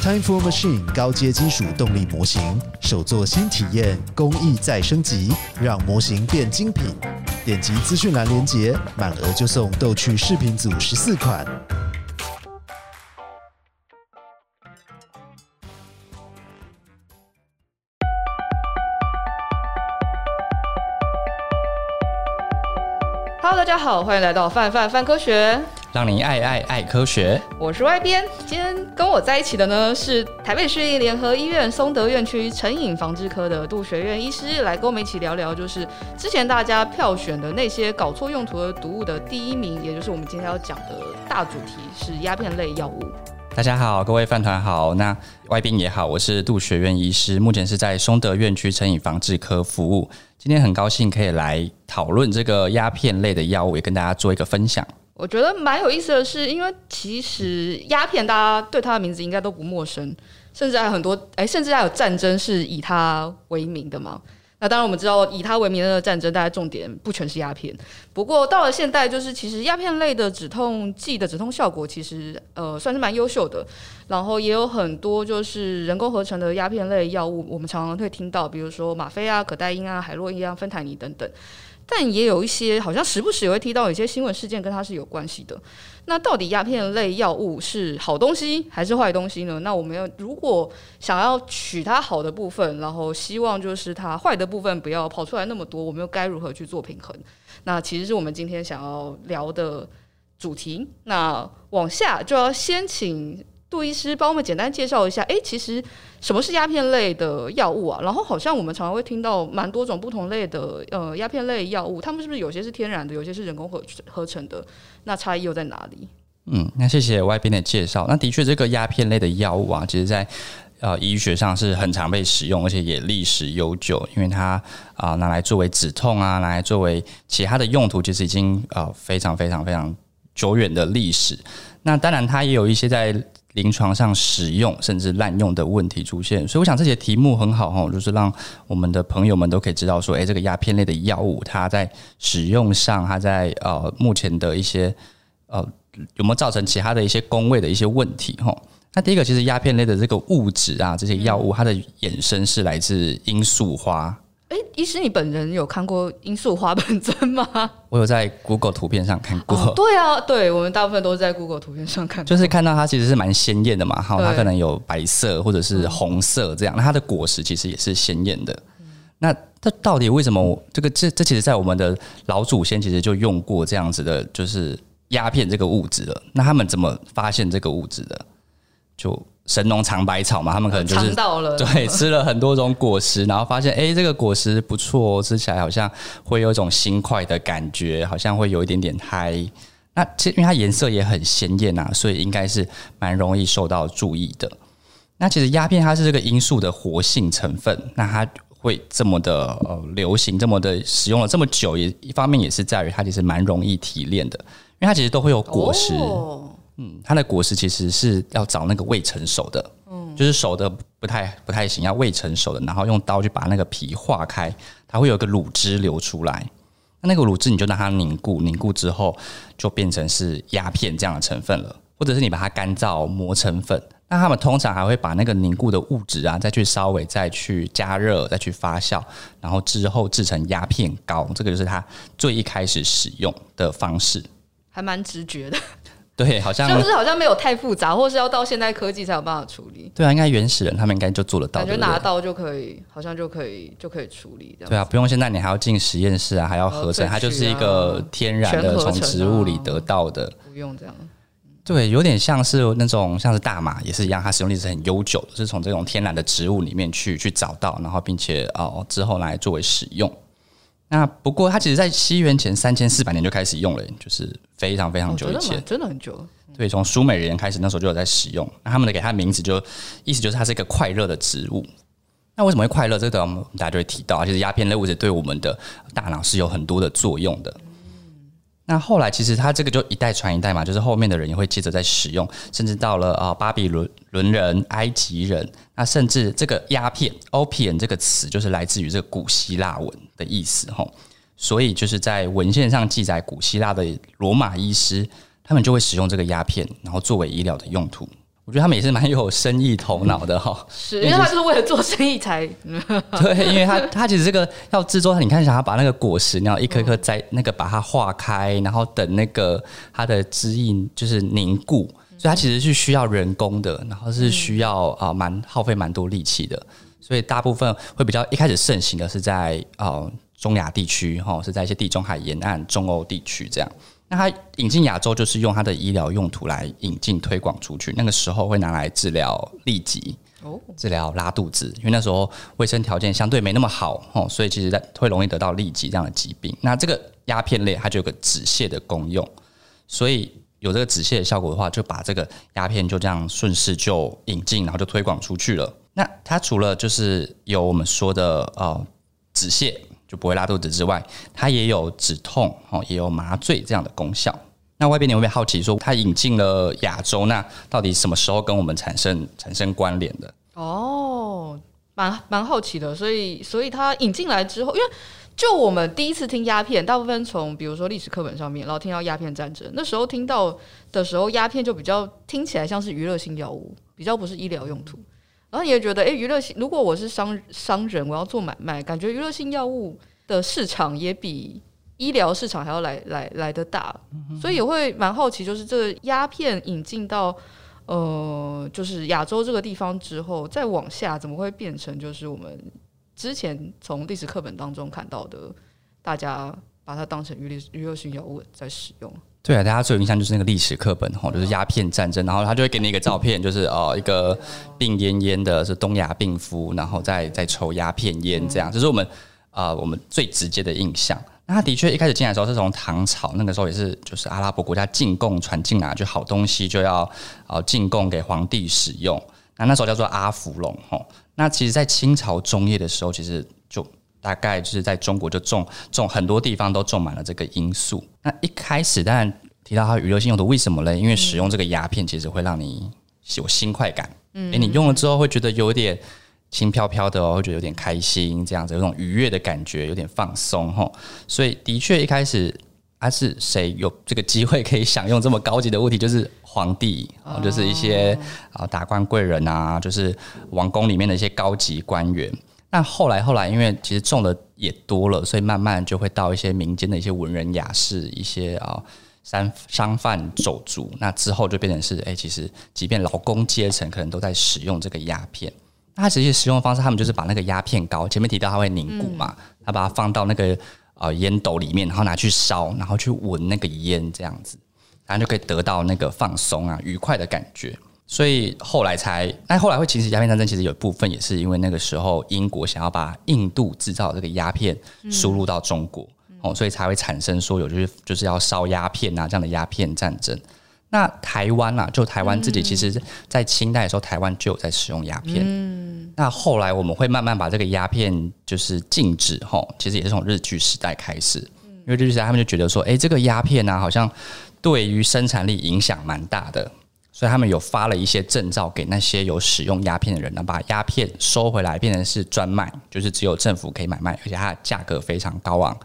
Time for Machine 高阶金属动力模型，手作新体验，工艺再升级，让模型变精品。点击资讯栏链接，满额就送逗趣视频组十四款。Hello，大家好，欢迎来到范范范科学。让你爱爱爱科学，我是外边。今天跟我在一起的呢是台北市立联合医院松德院区成瘾防治科的杜学院医师，来跟我们一起聊聊，就是之前大家票选的那些搞错用途的毒物的第一名，也就是我们今天要讲的大主题是鸦片类药物。大家好，各位饭团好，那外宾也好，我是杜学院医师，目前是在松德院区成瘾防治科服务。今天很高兴可以来讨论这个鸦片类的药物，也跟大家做一个分享。我觉得蛮有意思的是，因为其实鸦片大家对它的名字应该都不陌生，甚至还有很多哎、甚至还有战争是以它为名的嘛。那当然我们知道以它为名的战争，大家重点不全是鸦片。不过到了现代，就是其实鸦片类的止痛剂的止痛效果其实呃算是蛮优秀的，然后也有很多就是人工合成的鸦片类药物，我们常常会听到，比如说吗啡啊、可待因啊、海洛因啊、芬太尼等等。但也有一些好像时不时也会提到有一些新闻事件跟它是有关系的。那到底鸦片类药物是好东西还是坏东西呢？那我们要如果想要取它好的部分，然后希望就是它坏的部分不要跑出来那么多，我们又该如何去做平衡？那其实是我们今天想要聊的主题。那往下就要先请。杜医师帮我们简单介绍一下，哎，其实什么是鸦片类的药物啊？然后好像我们常常会听到蛮多种不同类的呃鸦片类药物，它们是不是有些是天然的，有些是人工合合成的？那差异又在哪里？嗯，那谢谢外边的介绍。那的确，这个鸦片类的药物啊，其实在呃医学上是很常被使用，而且也历史悠久，因为它啊、拿来作为止痛啊，拿来作为其他的用途，其实已经呃非常非常非常久远的历史。那当然，它也有一些在临床上使用甚至滥用的问题出现，所以我想这些题目很好哈，就是让我们的朋友们都可以知道说，诶，这个鸦片类的药物它在使用上，它在呃目前的一些呃有没有造成其他的一些公卫的一些问题哈。那第一个，其实鸦片类的这个物质啊，这些药物它的衍生是来自罂粟花。哎，医师，你本人有看过罂粟花本尊 吗？我有在 Google 图片上看过。哦、对啊，对我们大部分都是在 Google 图片上看，就是看到它其实是蛮鲜艳的嘛。哈，它可能有白色或者是红色这样。那它的果实其实也是鲜艳的。嗯、那它到底为什么这个这这其实在我们的老祖先其实就用过这样子的，就是鸦片这个物质了。那他们怎么发现这个物质的？就神农尝百草嘛，他们可能就是到了 对，吃了很多种果实，然后发现哎、欸，这个果实不错，吃起来好像会有一种新快的感觉，好像会有一点点嗨。那其实因为它颜色也很鲜艳啊，所以应该是蛮容易受到注意的。那其实鸦片它是这个罂粟的活性成分，那它会这么的呃流行，这么的使用了这么久，也一方面也是在于它其实蛮容易提炼的，因为它其实都会有果实。哦嗯，它的果实其实是要找那个未成熟的，嗯，就是熟的不太不太行，要未成熟的，然后用刀去把那个皮化开，它会有一个乳汁流出来。那那个乳汁你就让它凝固，凝固之后就变成是鸦片这样的成分了，或者是你把它干燥磨成粉。那他们通常还会把那个凝固的物质啊，再去稍微再去加热，再去发酵，然后之后制成鸦片膏。这个就是它最一开始使用的方式，还蛮直觉的。对，好像就是好像没有太复杂，或是要到现代科技才有办法处理。对啊，应该原始人他们应该就做得到，感觉拿刀就可以，好像就可以就可以处理这样。对啊，不用现在你还要进实验室啊，还要合成，它就是一个天然的从植物里得到的，不用这样。对，有点像是那种像是大麻也是一样，它使用历史很悠久，是从这种天然的植物里面去去找到，然后并且哦之后来作为使用。那不过，它其实，在西元前三千四百年就开始用了，就是非常非常久以前，哦、真的很久。对，从苏美人开始，那时候就有在使用。那他们的给它的名字就意思就是它是一个快乐的植物。那为什么会快乐？这个我们大家就会提到，其实鸦片类物质对我们的大脑是有很多的作用的。那后来其实它这个就一代传一代嘛，就是后面的人也会接着在使用，甚至到了啊巴比伦伦人、埃及人，那甚至这个鸦片 opium 这个词就是来自于这个古希腊文的意思哈，所以就是在文献上记载，古希腊的罗马医师他们就会使用这个鸦片，然后作为医疗的用途。我觉得他们也是蛮有生意头脑的哈，是因为他就是为了做生意才 对，因为他他其实这个要制作，你看想要把那个果实，然后一颗颗摘那个把它化开，然后等那个它的汁液就是凝固，所以它其实是需要人工的，然后是需要啊蛮耗费蛮多力气的，所以大部分会比较一开始盛行的是在呃中亚地区哈，是在一些地中海沿岸、中欧地区这样。那它引进亚洲就是用它的医疗用途来引进推广出去，那个时候会拿来治疗痢疾，哦，治疗拉肚子，因为那时候卫生条件相对没那么好，哦，所以其实会容易得到痢疾这样的疾病。那这个鸦片类它就有个止泻的功用，所以有这个止泻的效果的话，就把这个鸦片就这样顺势就引进，然后就推广出去了。那它除了就是有我们说的呃止泻。就不会拉肚子之外，它也有止痛哦，也有麻醉这样的功效。那外边你会不会好奇说，它引进了亚洲，那到底什么时候跟我们产生产生关联的？哦，蛮蛮好奇的。所以，所以它引进来之后，因为就我们第一次听鸦片，大部分从比如说历史课本上面，然后听到鸦片战争，那时候听到的时候，鸦片就比较听起来像是娱乐性药物，比较不是医疗用途。然后你也觉得，哎，娱乐性，如果我是商商人，我要做买卖，感觉娱乐性药物的市场也比医疗市场还要来来来的大，所以也会蛮好奇，就是这个鸦片引进到呃，就是亚洲这个地方之后，再往下怎么会变成就是我们之前从历史课本当中看到的，大家把它当成娱乐娱乐性药物在使用。对啊，大家最有印象就是那个历史课本吼，就是鸦片战争，然后他就会给你一个照片，就是哦一个病恹恹的，是东亚病夫，然后再再抽鸦片烟这样，这是我们啊、呃、我们最直接的印象。那他的确一开始进来的时候是从唐朝，那个时候也是就是阿拉伯国家进贡传进来，就好东西就要啊进贡给皇帝使用。那那时候叫做阿芙蓉吼。那其实，在清朝中叶的时候，其实就。大概就是在中国就种种很多地方都种满了这个罂粟。那一开始当然提到它娱乐性用途，为什么呢？因为使用这个鸦片其实会让你有新快感，嗯，诶，你用了之后会觉得有点轻飘飘的哦，会觉得有点开心，这样子有种愉悦的感觉，有点放松哈。所以的确一开始，还是谁有这个机会可以享用这么高级的物体，就是皇帝啊，就是一些啊达官贵人啊，就是王宫里面的一些高级官员。那后来，后来，因为其实种的也多了，所以慢慢就会到一些民间的一些文人雅士、一些啊商商贩走卒。那之后就变成是，哎、欸，其实即便劳工阶层可能都在使用这个鸦片。那它实际使用的方式，他们就是把那个鸦片膏，前面提到它会凝固嘛，他把它放到那个啊烟斗里面，然后拿去烧，然后去闻那个烟，这样子，然后就可以得到那个放松啊、愉快的感觉。所以后来才，那后来会其实鸦片战争，其实有一部分也是因为那个时候英国想要把印度制造这个鸦片输入到中国，哦，所以才会产生说有就是就是要烧鸦片啊这样的鸦片战争。那台湾啊，就台湾自己其实，在清代的时候，台湾就有在使用鸦片。嗯，那后来我们会慢慢把这个鸦片就是禁止，吼，其实也是从日据时代开始，因为日据时代他们就觉得说，哎，这个鸦片啊，好像对于生产力影响蛮大的。所以他们有发了一些证照给那些有使用鸦片的人，呢，把鸦片收回来，变成是专卖，就是只有政府可以买卖，而且它的价格非常高昂，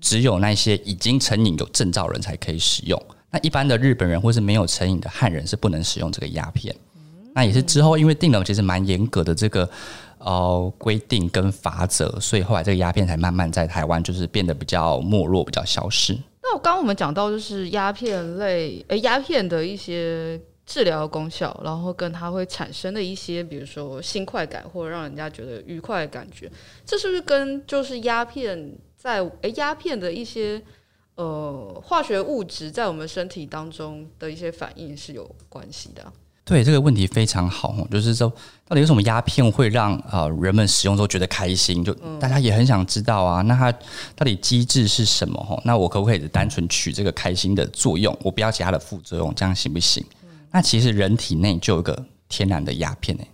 只有那些已经成瘾有证照人才可以使用。那一般的日本人或是没有成瘾的汉人是不能使用这个鸦片。那也是之后因为定了其实蛮严格的这个呃规定跟法则，所以后来这个鸦片才慢慢在台湾就是变得比较没落，比较消失。那我刚我们讲到就是鸦片类，呃，鸦片的一些。治疗功效，然后跟它会产生的一些，比如说新快感或者让人家觉得愉快的感觉，这是不是跟就是鸦片在诶鸦片的一些呃化学物质在我们身体当中的一些反应是有关系的啊？对，这个问题非常好，就是说到底有什么鸦片会让啊、呃、人们使用之后觉得开心？就大家也很想知道啊。那它到底机制是什么？哈，那我可不可以单纯取这个开心的作用，我不要其他的副作用，这样行不行？那其实人体内就有个天然的鸦片诶，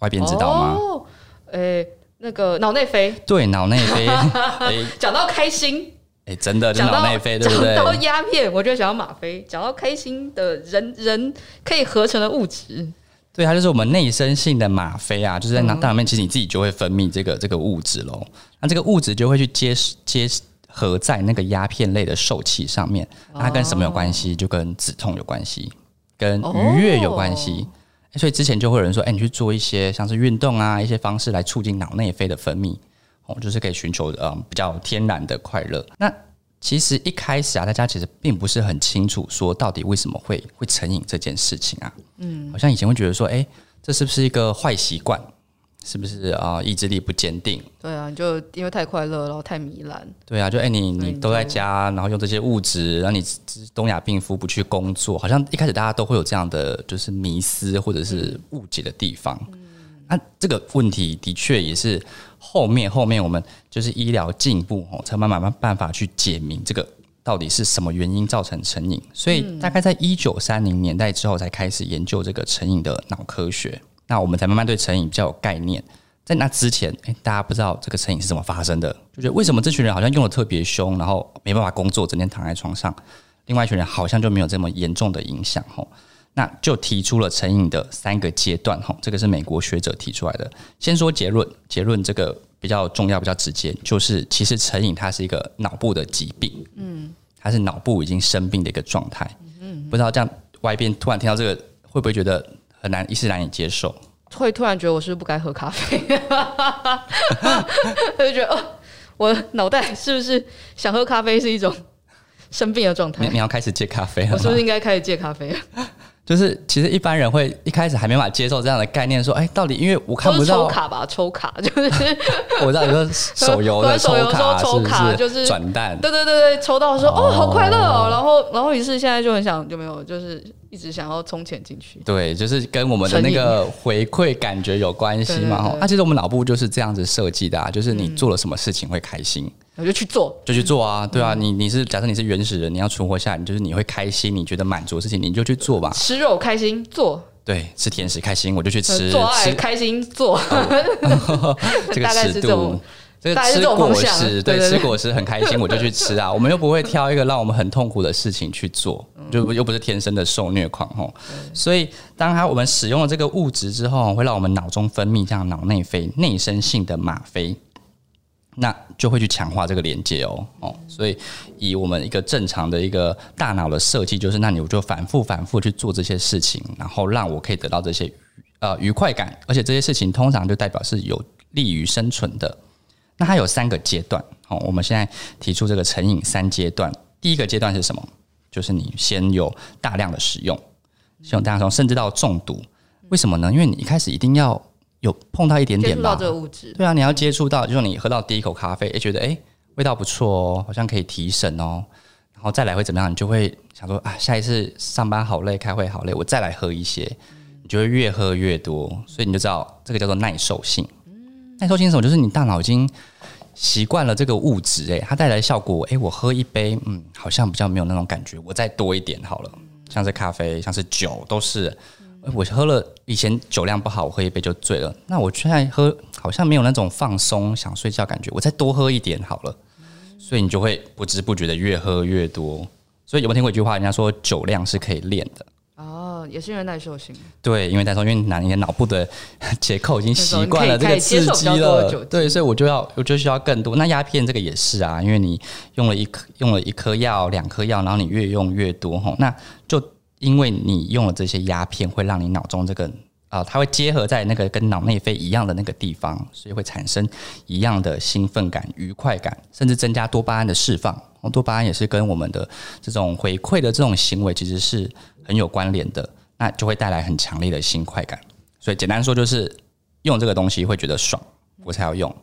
外边知道吗？哦，诶，那个脑内啡。对，脑内啡。讲到开心，诶，真的，脑内啡，对不对？讲到鸦片，我就想到吗啡。讲到开心的人，人可以合成的物质，对，它就是我们内生性的吗啡啊，就是在脑大脑里面，其实你自己就会分泌这个这个物质喽。那这个物质就会去接结合在那个鸦片类的受气上面，它跟什么有关系？就跟止痛有关系。跟愉悦有关系，哎、所以之前就会有人说，哎，你去做一些像是运动啊，一些方式来促进脑内啡的分泌，哦，就是可以寻求呃比较天然的快乐。那其实一开始啊，大家其实并不是很清楚说到底为什么会会成瘾这件事情啊。嗯，好像以前会觉得说，哎，这是不是一个坏习惯？是不是啊？意志力不坚定？对啊，你就因为太快乐，然后太糜烂。对啊，就哎，你你都在家，然后用这些物质，让你东亚病夫不去工作，好像一开始大家都会有这样的就是迷思或者是误解的地方。嗯啊、这个问题的确也是后面后面我们就是医疗进步哦，才慢慢慢办法去解明这个到底是什么原因造成成瘾。所以大概在一九三零年代之后，才开始研究这个成瘾的脑科学。那我们才慢慢对成瘾比较有概念。在那之前，诶，大家不知道这个成瘾是怎么发生的，就觉得为什么这群人好像用的特别凶，然后没办法工作，整天躺在床上；另外一群人好像就没有这么严重的影响，吼。那就提出了成瘾的三个阶段，哈，这个是美国学者提出来的。先说结论，结论这个比较重要、比较直接，就是其实成瘾它是一个脑部的疾病，嗯，它是脑部已经生病的一个状态。嗯，不知道这样外边突然听到这个，会不会觉得？很难一时难以接受，会突然觉得我是不是不该喝咖啡？就觉得哦，我脑袋是不是想喝咖啡是一种生病的状态？你你要开始戒咖啡了？我是不是应该开始戒咖啡？就是其实一般人会一开始还没法接受这样的概念，说哎，到底因为我看不到抽卡吧，抽卡 就是 我知道你说 手游的抽卡，抽卡就是转蛋，对对对对，抽到说哦，好快乐哦，然后然后于是现在就很想就没有就是。一直想要充钱进去，对，就是跟我们的那个回馈感觉有关系嘛。哈，那其实我们脑部就是这样子设计的啊，就是你做了什么事情会开心，我就去做，就去做啊。对啊，你你是假设你是原始人，你要存活下来，你就是你会开心，你觉得满足的事情，你就去做吧。吃肉开心做，对，吃甜食开心，我就去吃。做爱开心做，这个 尺度。这个吃果实，对，吃果实很开心，我就去吃啊。我们又不会挑一个让我们很痛苦的事情去做，就又不是天生的受虐狂吼。所以，当他我们使用了这个物质之后，会让我们脑中分泌这样脑内啡、内生性的吗啡，那就会去强化这个连接哦哦。所以，以我们一个正常的一个大脑的设计，就是那你我就反复反复去做这些事情，然后让我可以得到这些呃愉快感，而且这些事情通常就代表是有利于生存的。那它有三个阶段，好，我们现在提出这个成瘾三阶段。第一个阶段是什么？就是你先有大量的使用，使用大量使用，甚至到中毒。为什么呢？因为你一开始一定要有碰到一点点吧，这个物质。对啊，你要接触到，就是你喝到第一口咖啡，诶，觉得诶，味道不错哦，好像可以提神哦，然后再来会怎么样？你就会想说啊，下一次上班好累，开会好累，我再来喝一些，你就会越喝越多，所以你就知道这个叫做耐受性。耐受性是什么？就是你大脑已经习惯了这个物质，诶，它带来效果，诶，我喝一杯，嗯，好像比较没有那种感觉，我再多一点好了。像是咖啡，像是酒，都是，我喝了以前酒量不好，我喝一杯就醉了。那我现在喝，好像没有那种放松、想睡觉感觉，我再多喝一点好了。所以你就会不知不觉的越喝越多。所以有没有听过一句话？人家说酒量是可以练的。也是因为耐受性，对，因为耐受，因为你的脑部的 结构已经习惯了这个刺激了，对，所以我就要，我就需要更多。那鸦片这个也是啊，因为你用了一颗，用了一颗药，两颗药，然后你越用越多吼，那就因为你用了这些鸦片，会让你脑中这个啊、呃，它会结合在那个跟脑内啡一样的那个地方，所以会产生一样的兴奋感、愉快感，甚至增加多巴胺的释放。多巴胺也是跟我们的这种回馈的这种行为其实是很有关联的。那就会带来很强烈的新快感，所以简单说就是用这个东西会觉得爽，我才要用。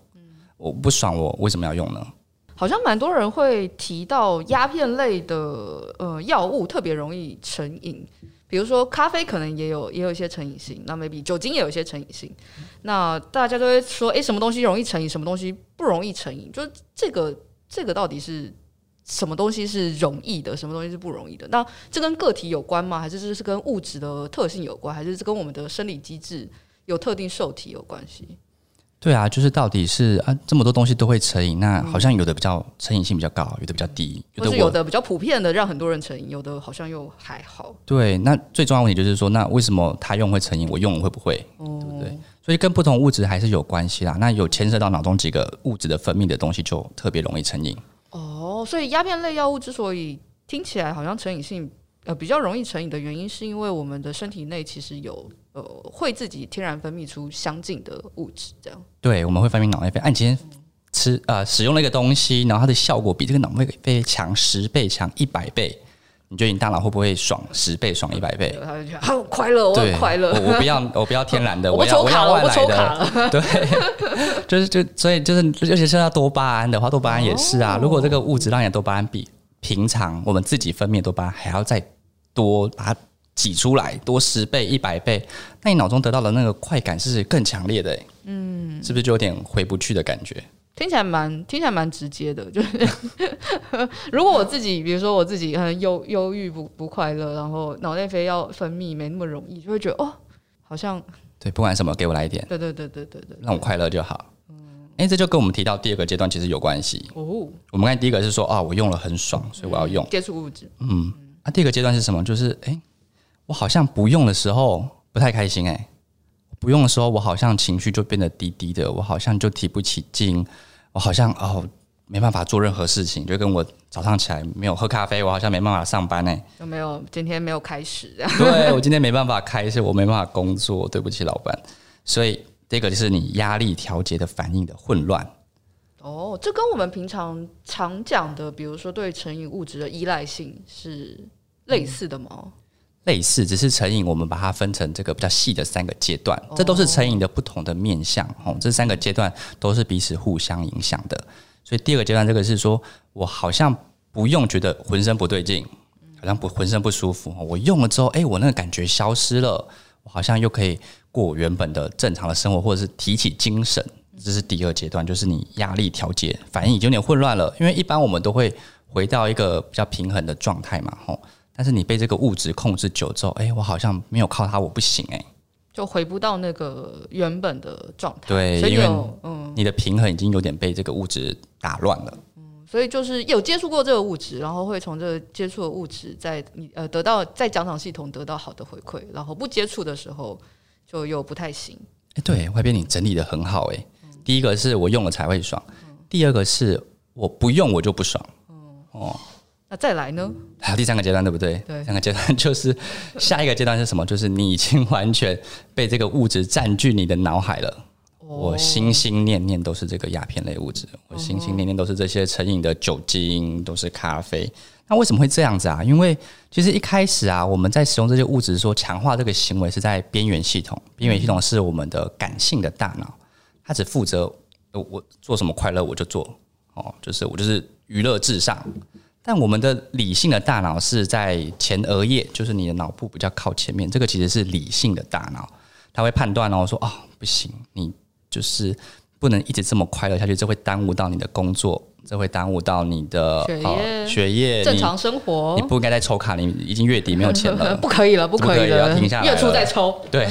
我不爽，我为什么要用呢？好像蛮多人会提到鸦片类的呃药物特别容易成瘾，比如说咖啡可能也有也有一些成瘾性，那 maybe 酒精也有一些成瘾性。那大家都会说，哎，什么东西容易成瘾，什么东西不容易成瘾？就这个这个到底是？什么东西是容易的，什么东西是不容易的？那这跟个体有关吗？还是这是跟物质的特性有关？还是这跟我们的生理机制有特定受体有关系？对啊，就是到底是啊，这么多东西都会成瘾，那好像有的比较成瘾性比较高，有的比较低，有的有的比较普遍的让很多人成瘾，有的好像又还好。对，那最重要的问题就是说，那为什么他用会成瘾，我用会不会？哦、对不对？所以跟不同物质还是有关系啦。那有牵涉到脑中几个物质的分泌的东西，就特别容易成瘾。哦，所以鸦片类药物之所以听起来好像成瘾性呃比较容易成瘾的原因，是因为我们的身体内其实有呃会自己天然分泌出相近的物质，这样。对，我们会分泌脑内啡。按、啊、今天吃呃使用那个东西，然后它的效果比这个脑内啡强十倍、强一百倍。你觉得你大脑会不会爽十倍、爽一百倍？他就觉得好快乐，我很快乐。我我不要，我不要天然的，我，要我要外来的。对，就是就所以就是，尤其是要多巴胺的话，多巴胺也是啊。哦、如果这个物质让你的多巴胺比平常我们自己分泌多巴胺还要再多，把它挤出来多十倍、一百倍，那你脑中得到的那个快感是更强烈的。嗯，是不是就有点回不去的感觉？听起来蛮听起来蛮直接的，就是 如果我自己，比如说我自己很忧忧郁不不快乐，然后脑内啡要分泌没那么容易，就会觉得哦，好像对，不管什么给我来一点，对对对对对对，让我快乐就好。嗯，哎，这就跟我们提到第二个阶段其实有关系哦。我们看第一个是说啊，我用了很爽，所以我要用接触物质。嗯，那第二个阶段是什么？就是哎，我好像不用的时候不太开心哎。不用的时候，我好像情绪就变得低低的，我好像就提不起劲，我好像哦没办法做任何事情，就跟我早上起来没有喝咖啡，我好像没办法上班呢。有没有今天没有开始这样？对，我今天没办法开始，我没办法工作，对不起老板。所以这个就是你压力调节的反应的混乱。哦，这跟我们平常常讲的，比如说对成瘾物质的依赖性是类似的吗？嗯类似，只是成瘾，我们把它分成这个比较细的三个阶段，这都是成瘾的不同的面向哦。这三个阶段都是彼此互相影响的。所以第二个阶段，这个是说我好像不用觉得浑身不对劲，好像不浑身不舒服。我用了之后，哎，我那个感觉消失了，我好像又可以过原本的正常的生活，或者是提起精神。这是第二阶段，就是你压力调节反应已经有点混乱了，因为一般我们都会回到一个比较平衡的状态嘛，吼。但是你被这个物质控制久之后，哎，我好像没有靠它，我不行哎，就回不到那个原本的状态。对，因为嗯，你的平衡已经有点被这个物质打乱了。嗯，所以就是有接触过这个物质，然后会从这个接触的物质在你呃得到在奖赏系统得到好的回馈，然后不接触的时候就又不太行。哎，对，外边你整理的很好哎。第一个是我用了才会爽，第二个是我不用我就不爽。哦。那再来呢？还有第三个阶段，对不对？对，三个阶段就是下一个阶段是什么？就是你已经完全被这个物质占据你的脑海了。哦、我心心念念都是这个鸦片类物质，我心心念念都是这些成瘾的酒精，都是咖啡。那为什么会这样子啊？因为其实一开始啊，我们在使用这些物质说强化这个行为是在边缘系统，边缘系统是我们的感性的大脑，它只负责我做什么快乐我就做哦，就是我就是娱乐至上。但我们的理性的大脑是在前额叶，就是你的脑部比较靠前面，这个其实是理性的大脑，它会判断哦，说哦不行，你就是不能一直这么快乐下去，这会耽误到你的工作，这会耽误到你的学业、哦、学业正常生活。你不应该再抽卡，你已经月底没有钱了，不可以了，不可以了，要停下来，月初再抽。对，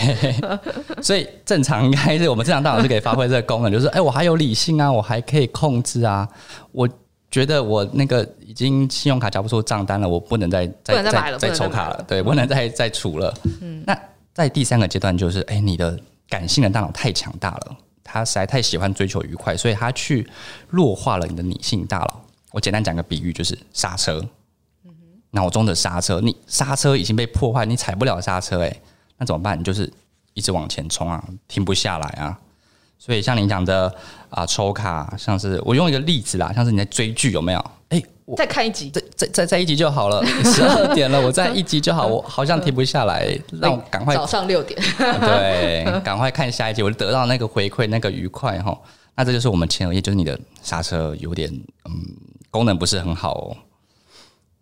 所以正常应该是我们正常大脑是可以发挥这个功能，就是哎，我还有理性啊，我还可以控制啊，我。觉得我那个已经信用卡交不出账单了，我不能再再再再抽卡了，对，不能再再储了。嗯，那在第三个阶段就是，哎，你的感性的大脑太强大了，他实在太喜欢追求愉快，所以他去弱化了你的理性大脑。我简单讲个比喻，就是刹车，脑中的刹车，你刹车已经被破坏，你踩不了刹车，哎，那怎么办？你就是一直往前冲啊，停不下来啊。所以像你讲的啊，抽卡，像是我用一个例子啦，像是你在追剧有没有？哎、欸，我再看一集，再再再再一集就好了，十二点了，我再一集就好，我好像停不下来，让我赶快早上六点，对，赶快看下一集，我就得到那个回馈，那个愉快哈。那这就是我们前额叶，就是你的刹车有点嗯功能不是很好哦。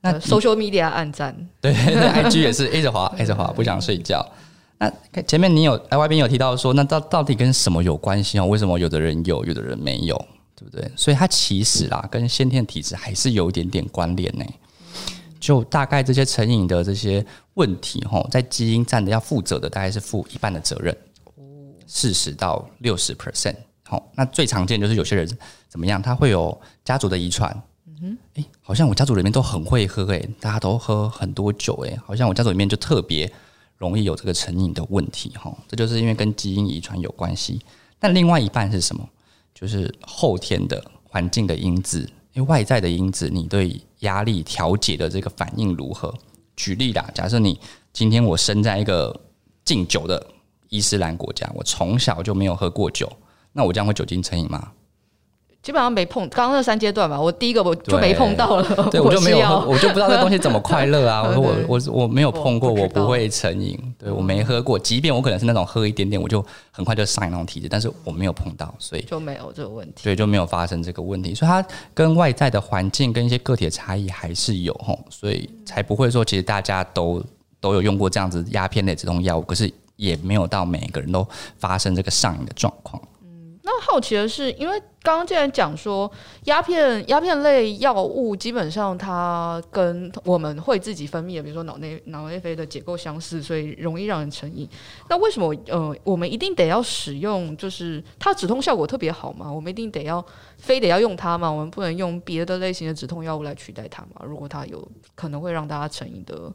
那 social media 按赞，对，IG 也是 一直滑一直滑，不想睡觉。那前面你有哎，外边有提到说，那到到底跟什么有关系哦？为什么有的人有，有的人没有，对不对？所以它其实啦，跟先天体质还是有一点点关联呢。就大概这些成瘾的这些问题哈，在基因占的要负责的大概是负一半的责任，四十到六十 percent。好，那最常见就是有些人怎么样，他会有家族的遗传。嗯哼，诶，好像我家族里面都很会喝，诶，大家都喝很多酒，诶，好像我家族里面就特别。容易有这个成瘾的问题，哈，这就是因为跟基因遗传有关系。但另外一半是什么？就是后天的环境的因子，因为外在的因子，你对压力调节的这个反应如何？举例啦，假设你今天我生在一个敬酒的伊斯兰国家，我从小就没有喝过酒，那我将会酒精成瘾吗？基本上没碰，刚刚那三阶段吧，我第一个我就没碰到了，对，我就没有，我就不知道这东西怎么快乐啊！我说我我我没有碰过，我不会成瘾，对我没喝过，即便我可能是那种喝一点点，我就很快就上瘾那种体质，但是我没有碰到，所以就没有这个问题，对，就没有发生这个问题，所以它跟外在的环境跟一些个体的差异还是有吼，所以才不会说其实大家都都有用过这样子鸦片类止痛药物，可是也没有到每个人都发生这个上瘾的状况。那好奇的是，因为刚刚既然讲说鸦片鸦片类药物基本上它跟我们会自己分泌的，比如说脑内脑内啡的结构相似，所以容易让人成瘾。那为什么呃我们一定得要使用？就是它止痛效果特别好吗？我们一定得要非得要用它吗？我们不能用别的类型的止痛药物来取代它吗？如果它有可能会让大家成瘾的。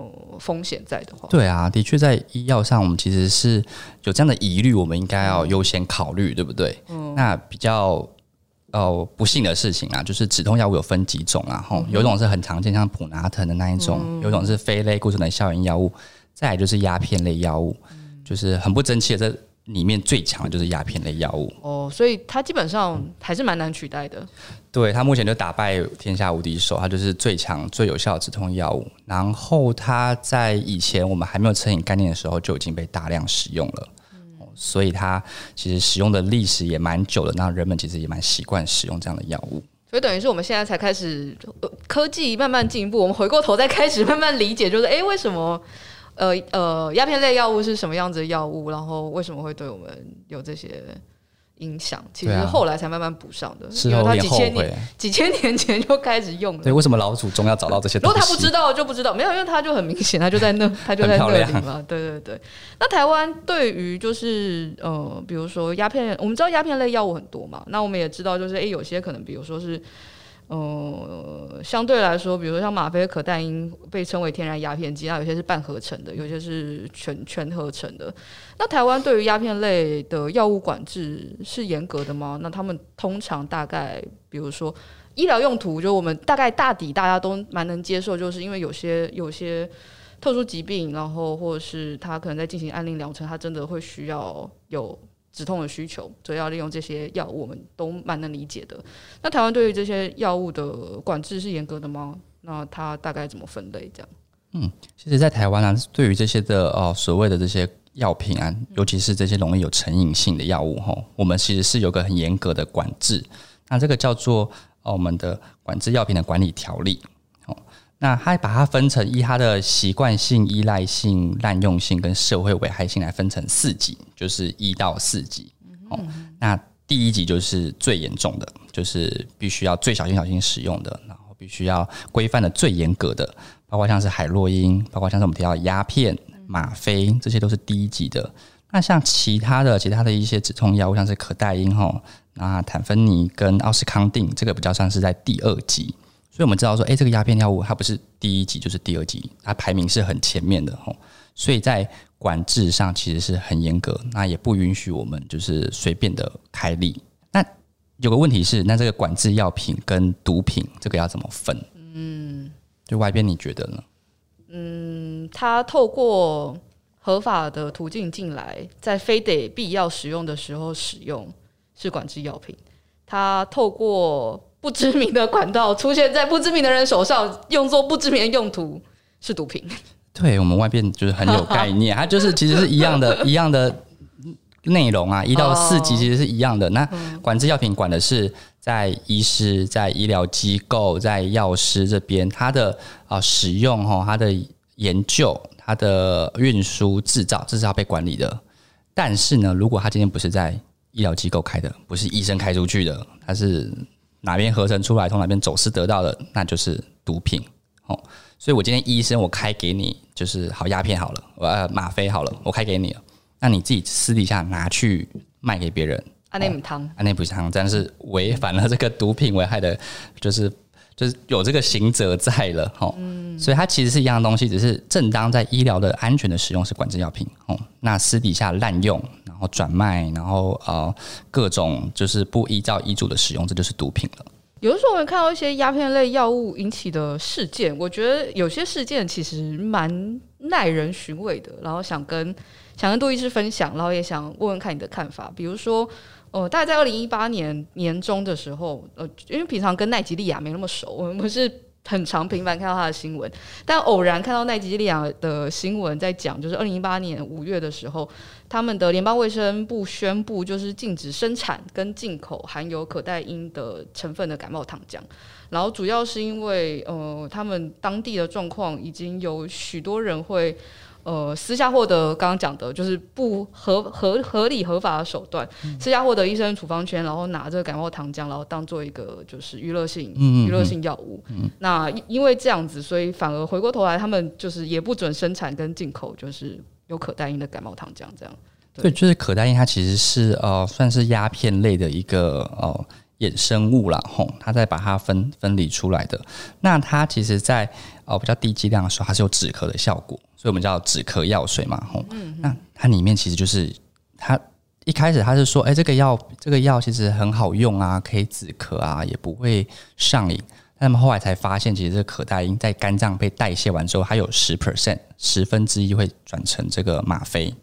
呃，风险在的话，对啊，的确在医药上，我们其实是有这样的疑虑，我们应该要优先考虑，对不对？嗯，那比较哦不幸的事情啊，就是止痛药物有分几种啊，吼、嗯，有一种是很常见，像普拿疼的那一种，嗯、有一种是非类固醇的消炎药物，再来就是鸦片类药物，嗯、就是很不争气的这。里面最强的就是鸦片类药物哦，所以它基本上还是蛮难取代的。对，它目前就打败天下无敌手，它就是最强、最有效的止痛药物。然后它在以前我们还没有成瘾概念的时候就已经被大量使用了，嗯、所以它其实使用的历史也蛮久的。那人们其实也蛮习惯使用这样的药物。所以等于是我们现在才开始科技慢慢进步，我们回过头再开始慢慢理解，就是哎、欸，为什么？呃呃，鸦片类药物是什么样子的药物？然后为什么会对我们有这些影响？其实后来才慢慢补上的，啊、因为他几千年几千年前就开始用了。对，为什么老祖宗要找到这些东西？如果他不知道就不知道，没有，因为他就很明显，他就在那，他就在那里嘛。对对对。那台湾对于就是呃，比如说鸦片，我们知道鸦片类药物很多嘛。那我们也知道，就是诶，有些可能，比如说是。呃，相对来说，比如说像吗啡、可待因被称为天然鸦片剂，那有些是半合成的，有些是全全合成的。那台湾对于鸦片类的药物管制是严格的吗？那他们通常大概，比如说医疗用途，就我们大概大抵大家都蛮能接受，就是因为有些有些特殊疾病，然后或者是他可能在进行安宁疗程，他真的会需要有。止痛的需求，所以要利用这些药物，我们都蛮能理解的。那台湾对于这些药物的管制是严格的吗？那它大概怎么分类？这样？嗯，其实，在台湾呢、啊，对于这些的呃，所谓的这些药品啊，尤其是这些容易有成瘾性的药物，哈，我们其实是有个很严格的管制。那这个叫做哦，我们的管制药品的管理条例。那它把它分成依它的习惯性、依赖性、滥用性跟社会危害性来分成四级，就是一到四级。哦，那第一级就是最严重的，就是必须要最小心小心使用的，然后必须要规范的最严格的，包括像是海洛因，包括像是我们提到的鸦片、吗啡，这些都是第一级的。那像其他的其他的一些止痛药物，像是可待因哈，那坦芬尼跟奥司康定，这个比较像是在第二级。所以我们知道说，哎，这个鸦片药物它不是第一级就是第二级，它排名是很前面的吼。所以在管制上其实是很严格，那也不允许我们就是随便的开立。那有个问题是，那这个管制药品跟毒品这个要怎么分？嗯，就外边你觉得呢？嗯，它透过合法的途径进来，在非得必要使用的时候使用是管制药品。它透过不知名的管道出现在不知名的人手上，用作不知名的用途是毒品。对，我们外边就是很有概念，它就是其实是一样的，一样的内容啊，一到四级其实是一样的。那管制药品管的是在医师、在医疗机构、在药师这边，它的啊使用哈，它的研究、它的运输、制造，这是要被管理的。但是呢，如果他今天不是在医疗机构开的，不是医生开出去的，他是。哪边合成出来，从哪边走私得到的，那就是毒品哦。所以我今天医生我开给你，就是好鸦片好了，我呃吗啡好了，我开给你了。那你自己私底下拿去卖给别人，安内姆汤，安内姆汤，真的是违反了这个毒品危害的，就是就是有这个刑责在了哦。嗯，所以它其实是一样的东西，只是正当在医疗的安全的使用是管制药品哦。那私底下滥用。然后转卖，然后呃，各种就是不依照医嘱的使用，这就是毒品了。有的时候我们看到一些鸦片类药物引起的事件，我觉得有些事件其实蛮耐人寻味的，然后想跟想跟杜医师分享，然后也想问问看你的看法。比如说，呃，大概在二零一八年年中的时候，呃，因为平常跟奈及利亚没那么熟，我们不是很常频繁看到他的新闻，但偶然看到奈及利亚的新闻在讲，就是二零一八年五月的时候，他们的联邦卫生部宣布，就是禁止生产跟进口含有可待因的成分的感冒糖浆。然后主要是因为，呃，他们当地的状况已经有许多人会，呃，私下获得刚刚讲的，就是不合合合理合法的手段，嗯、私下获得医生处方权，然后拿这个感冒糖浆，然后当做一个就是娱乐性娱乐性药物。那因为这样子，所以反而回过头来，他们就是也不准生产跟进口，就是有可待因的感冒糖浆这样。对，对就是可待因，它其实是呃，算是鸦片类的一个呃。衍生物啦，吼，它在把它分分离出来的。那它其实在，在呃比较低剂量的时候，它是有止咳的效果，所以我们叫止咳药水嘛，吼。嗯。那它里面其实就是，它一开始它是说，哎、欸，这个药这个药其实很好用啊，可以止咳啊，也不会上瘾。那么后来才发现，其实这个可待因在肝脏被代谢完之后，它有十 percent 十分之一会转成这个吗啡。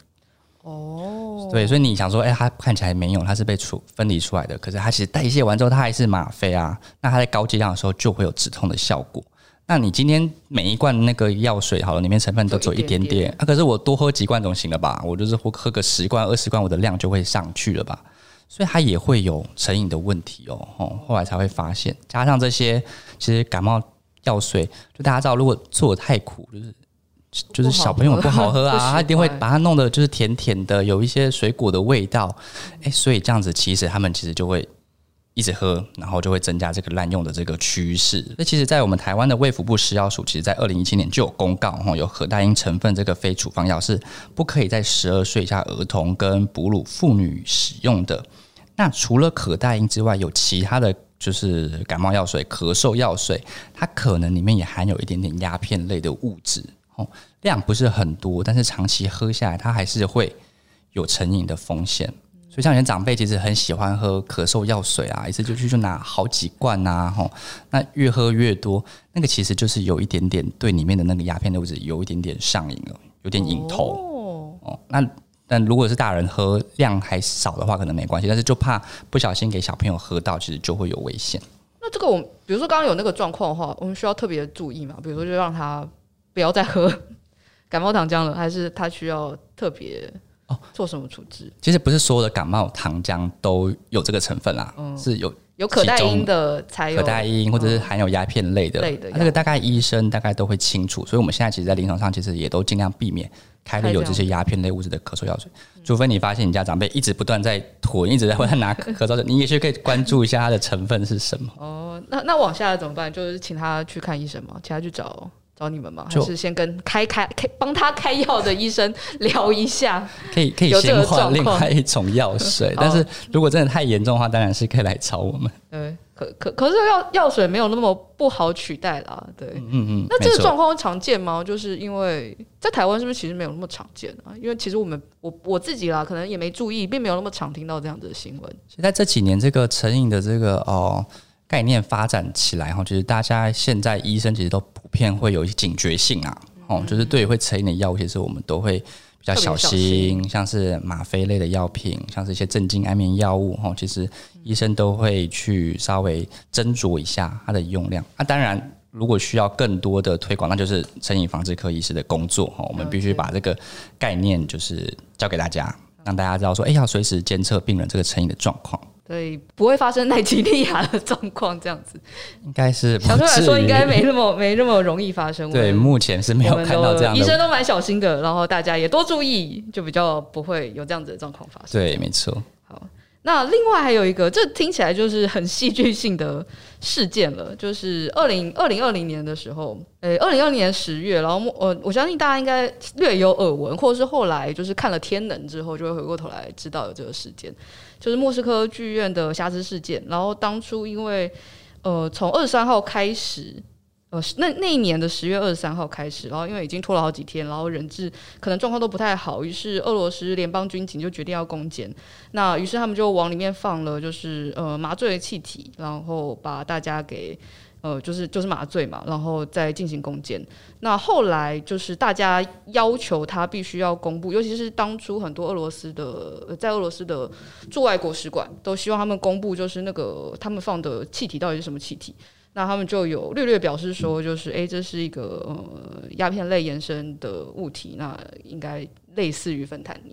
哦，对，所以你想说，哎、欸，它看起来没有，它是被处分离出来的，可是它其实代谢完之后，它还是吗啡啊。那它在高剂量的时候就会有止痛的效果。那你今天每一罐那个药水，好了，里面成分都只有一点点，啊，可是我多喝几罐总行了吧？我就是喝喝个十罐、二十罐，我的量就会上去了吧？所以它也会有成瘾的问题哦。哦，后来才会发现，加上这些，其实感冒药水，就大家知道，如果做的太苦，就是。就是小朋友不好喝啊，他一定会把它弄得就是甜甜的，有一些水果的味道，诶，所以这样子其实他们其实就会一直喝，然后就会增加这个滥用的这个趋势。那其实，在我们台湾的卫福部食药署，其实在二零一七年就有公告，哈，有可待因成分这个非处方药是不可以在十二岁以下儿童跟哺乳妇女使用的。那除了可待因之外，有其他的就是感冒药水、咳嗽药水，它可能里面也含有一点点鸦片类的物质。量不是很多，但是长期喝下来，它还是会有成瘾的风险。所以像有些长辈其实很喜欢喝咳嗽药水啊，一次就去就拿好几罐啊，吼，那越喝越多，那个其实就是有一点点对里面的那个鸦片的物质有一点点上瘾了，有点瘾头哦。那但如果是大人喝量还少的话，可能没关系，但是就怕不小心给小朋友喝到，其实就会有危险。那这个我们比如说刚刚有那个状况的话，我们需要特别注意嘛？比如说就让他不要再喝。感冒糖浆了，还是他需要特别哦做什么处置？哦，其实不是所有的感冒糖浆都有这个成分啦，嗯、是有有可待因的才有可待因，或者是含有鸦片类的。类的，这个大概医生大概都会清楚，所以我们现在其实，在临床上其实也都尽量避免开了有这些鸦片类物质的咳嗽药水，除非你发现你家长辈一直不断在囤，一直在或者拿咳嗽药，你也许可以关注一下它的成分是什么。哦，那那往下怎么办？就是请他去看医生吗？请他去找。找你们吗？还是先跟开开开帮他开药的医生聊一下？可以可以先换另外一种药水，但是如果真的太严重的话，当然是可以来找我们。对，可可可是药药水没有那么不好取代啦。对，嗯嗯。那这个状况会常见吗？就是因为在台湾是不是其实没有那么常见啊？因为其实我们我我自己啦，可能也没注意，并没有那么常听到这样子的新闻。在这几年，这个成瘾的这个哦。概念发展起来哈，就是大家现在医生其实都普遍会有一些警觉性啊，哦，就是对于会成瘾的药物，其实我们都会比较小心，像是吗啡类的药品，像是一些镇静安眠药物哈，其实医生都会去稍微斟酌一下它的用量。那当然，如果需要更多的推广，那就是成瘾防治科医师的工作哈，我们必须把这个概念就是教给大家，让大家知道说，哎，要随时监测病人这个成瘾的状况。对不会发生奈吉利亚的状况，这样子应该是相对来说应该没那么 没那么容易发生。对，目前是没有看到这样的，医生都蛮小心的，然后大家也多注意，就比较不会有这样子的状况发生。对，没错。好，那另外还有一个，这听起来就是很戏剧性的事件了，就是二零二零二零年的时候，诶，二零二零年十月，然后呃，我相信大家应该略有耳闻，或者是后来就是看了《天能》之后，就会回过头来知道有这个事件。就是莫斯科剧院的瑕疵事件，然后当初因为，呃，从二十三号开始，呃，那那一年的十月二十三号开始，然后因为已经拖了好几天，然后人质可能状况都不太好，于是俄罗斯联邦军警就决定要攻坚，那于是他们就往里面放了就是呃麻醉的气体，然后把大家给呃，就是就是麻醉嘛，然后再进行攻坚。那后来就是大家要求他必须要公布，尤其是当初很多俄罗斯的在俄罗斯的驻外国使馆都希望他们公布，就是那个他们放的气体到底是什么气体。那他们就有略略表示说，就是诶，这是一个呃鸦片类延伸的物体，那应该类似于芬坦尼。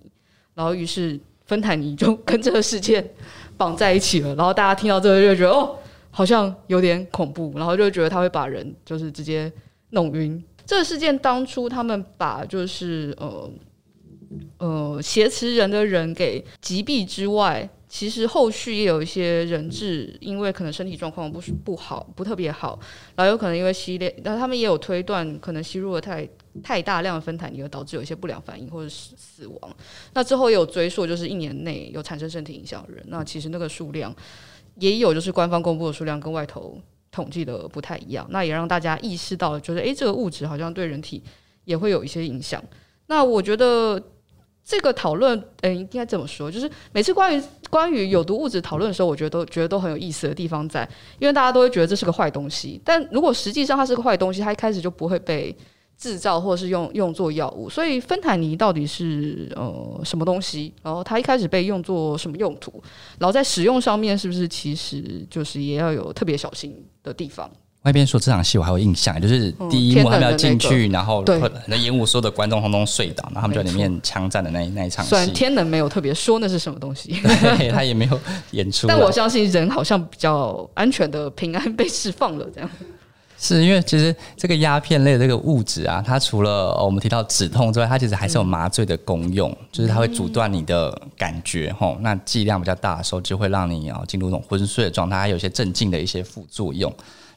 然后于是芬坦尼就跟这个事件绑在一起了。然后大家听到这个就觉得哦。好像有点恐怖，然后就觉得他会把人就是直接弄晕。这个事件当初他们把就是呃呃挟持人的人给击毙之外，其实后续也有一些人质，因为可能身体状况不是不好，不特别好，然后有可能因为吸烈，然后他们也有推断，可能吸入了太太大量的芬坦尼，而导致有一些不良反应或者死死亡。那之后也有追溯，就是一年内有产生身体影响的人，那其实那个数量。也有就是官方公布的数量跟外头统计的不太一样，那也让大家意识到，就是诶，这个物质好像对人体也会有一些影响。那我觉得这个讨论，嗯，应该这么说，就是每次关于关于有毒物质讨论的时候，我觉得都觉得都很有意思的地方在，因为大家都会觉得这是个坏东西，但如果实际上它是个坏东西，它一开始就不会被。制造或者是用用作药物，所以芬坦尼到底是呃什么东西？然后它一开始被用作什么用途？然后在使用上面是不是其实就是也要有特别小心的地方？外边说这场戏我还有印象，就是第一幕他们要进去，嗯那个、然后对那烟雾所有的观众通通睡倒，然后他们就在里面枪战的那那一场戏。虽然天能没有特别说那是什么东西，对他也没有演出，但我相信人好像比较安全的平安被释放了这样。是因为其实这个鸦片类的这个物质啊，它除了我们提到止痛之外，它其实还是有麻醉的功用，嗯、就是它会阻断你的感觉吼、嗯。那剂量比较大的时候，就会让你啊进入一种昏睡的状态，还有一些镇静的一些副作用。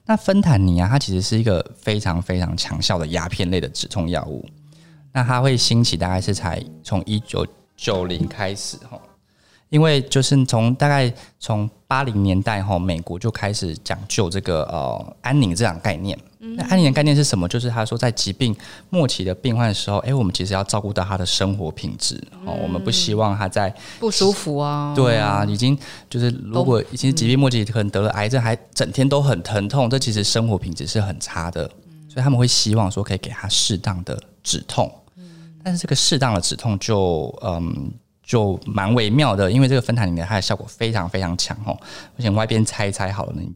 那芬坦尼啊，它其实是一个非常非常强效的鸦片类的止痛药物。那它会兴起大概是才从一九九零开始哈。因为就是从大概从八零年代哈，美国就开始讲究这个呃安宁这样概念。那安宁的概念是什么？就是他说在疾病末期的病患的时候，哎，我们其实要照顾到他的生活品质哦，我们不希望他在不舒服啊。对啊，已经就是如果已经疾病末期，可能得了癌症，还整天都很疼痛，这其实生活品质是很差的。所以他们会希望说可以给他适当的止痛。但是这个适当的止痛就嗯。就蛮微妙的，因为这个芬坦尼的它的效果非常非常强哦。我想外边猜一猜好了，你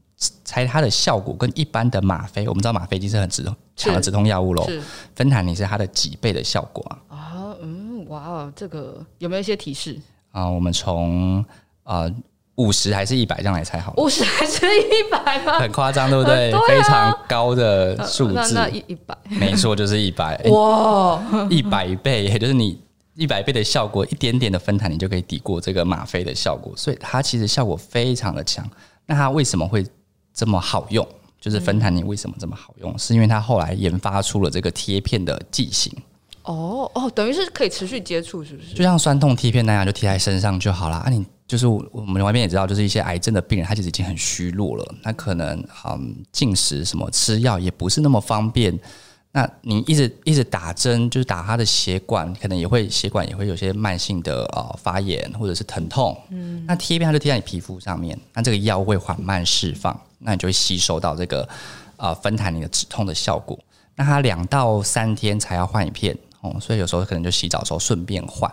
猜它的效果跟一般的吗啡，我们知道吗啡剂是很止痛强的止痛药物喽。芬坦尼是它的几倍的效果啊？啊，嗯，哇，这个有没有一些提示啊？我们从啊五十还是一百这样来猜好了？五十还是一百吗？很夸张，对不对？非常高的数字，那那一一百，没错，就是一百。哇，一百倍，也 就是你。一百倍的效果，一点点的芬坦尼就可以抵过这个吗啡的效果，所以它其实效果非常的强。那它为什么会这么好用？就是芬坦尼为什么这么好用？嗯、是因为它后来研发出了这个贴片的剂型。哦哦，等于是可以持续接触，是不是？就像酸痛贴片那样，就贴在身上就好了。啊，你就是我们外面也知道，就是一些癌症的病人，他其实已经很虚弱了，那可能嗯进食什么吃药也不是那么方便。那你一直一直打针，就是打他的血管，可能也会血管也会有些慢性的呃发炎或者是疼痛。嗯，那贴片它就贴在你皮肤上面，那这个药会缓慢释放，那你就会吸收到这个呃芬坦尼的止痛的效果。那它两到三天才要换一片哦，所以有时候可能就洗澡的时候顺便换。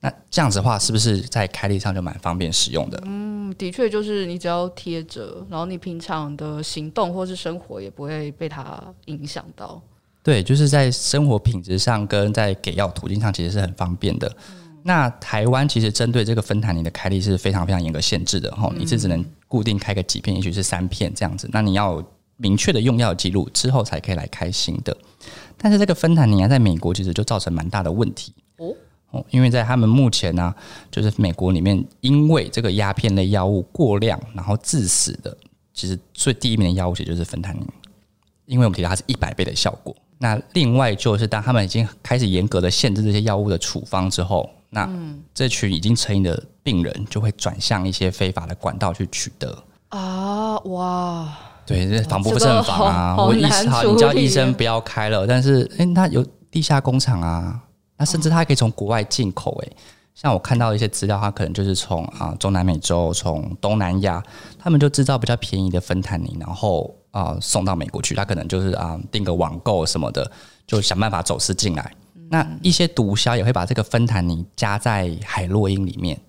那这样子的话，是不是在开立上就蛮方便使用的？嗯，的确就是你只要贴着，然后你平常的行动或是生活也不会被它影响到。对，就是在生活品质上跟在给药途径上，其实是很方便的。嗯、那台湾其实针对这个芬坦尼的开立是非常非常严格限制的哈，你是只能固定开个几片，也许是三片这样子。那你要有明确的用药记录之后，才可以来开新的。但是这个芬坦尼啊，在美国其实就造成蛮大的问题哦哦，因为在他们目前呢、啊，就是美国里面因为这个鸦片类药物过量然后致死的，其实最第一名的药物其实就是芬坦尼，因为我们提到它是一百倍的效果。那另外就是，当他们已经开始严格的限制这些药物的处方之后，那这群已经成瘾的病人就会转向一些非法的管道去取得啊！哇，对，这防不胜防啊！我医生，好，你叫医生不要开了，但是哎、欸，他有地下工厂啊，那甚至他还可以从国外进口哎、欸，像我看到一些资料，他可能就是从啊中南美洲、从东南亚，他们就制造比较便宜的芬坦尼，然后。啊、呃、送到美国去，他可能就是啊订、呃、个网购什么的，就想办法走私进来。嗯、那一些毒枭也会把这个芬坦尼加在海洛因里面，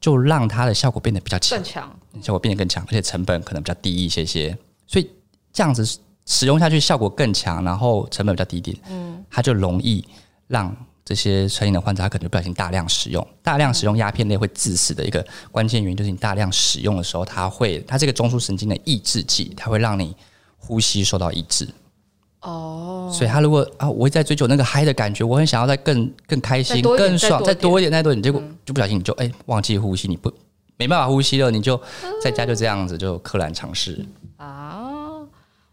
就让它的效果变得比较强，更强，效果变得更强，而且成本可能比较低一些些。所以这样子使用下去效果更强，然后成本比较低一点，嗯，它就容易让。这些成瘾的患者，他可能就不小心大量使用，大量使用鸦片类会致死的一个关键原因，就是你大量使用的时候，它会，它这个中枢神经的抑制剂，它会让你呼吸受到抑制。哦，所以他如果啊，我会在追求那个嗨的感觉，我很想要再更更开心、更爽，再多一点、再多一点，结果就不小心你就哎、欸、忘记呼吸，你不没办法呼吸了，你就在家就这样子就溘然尝试啊！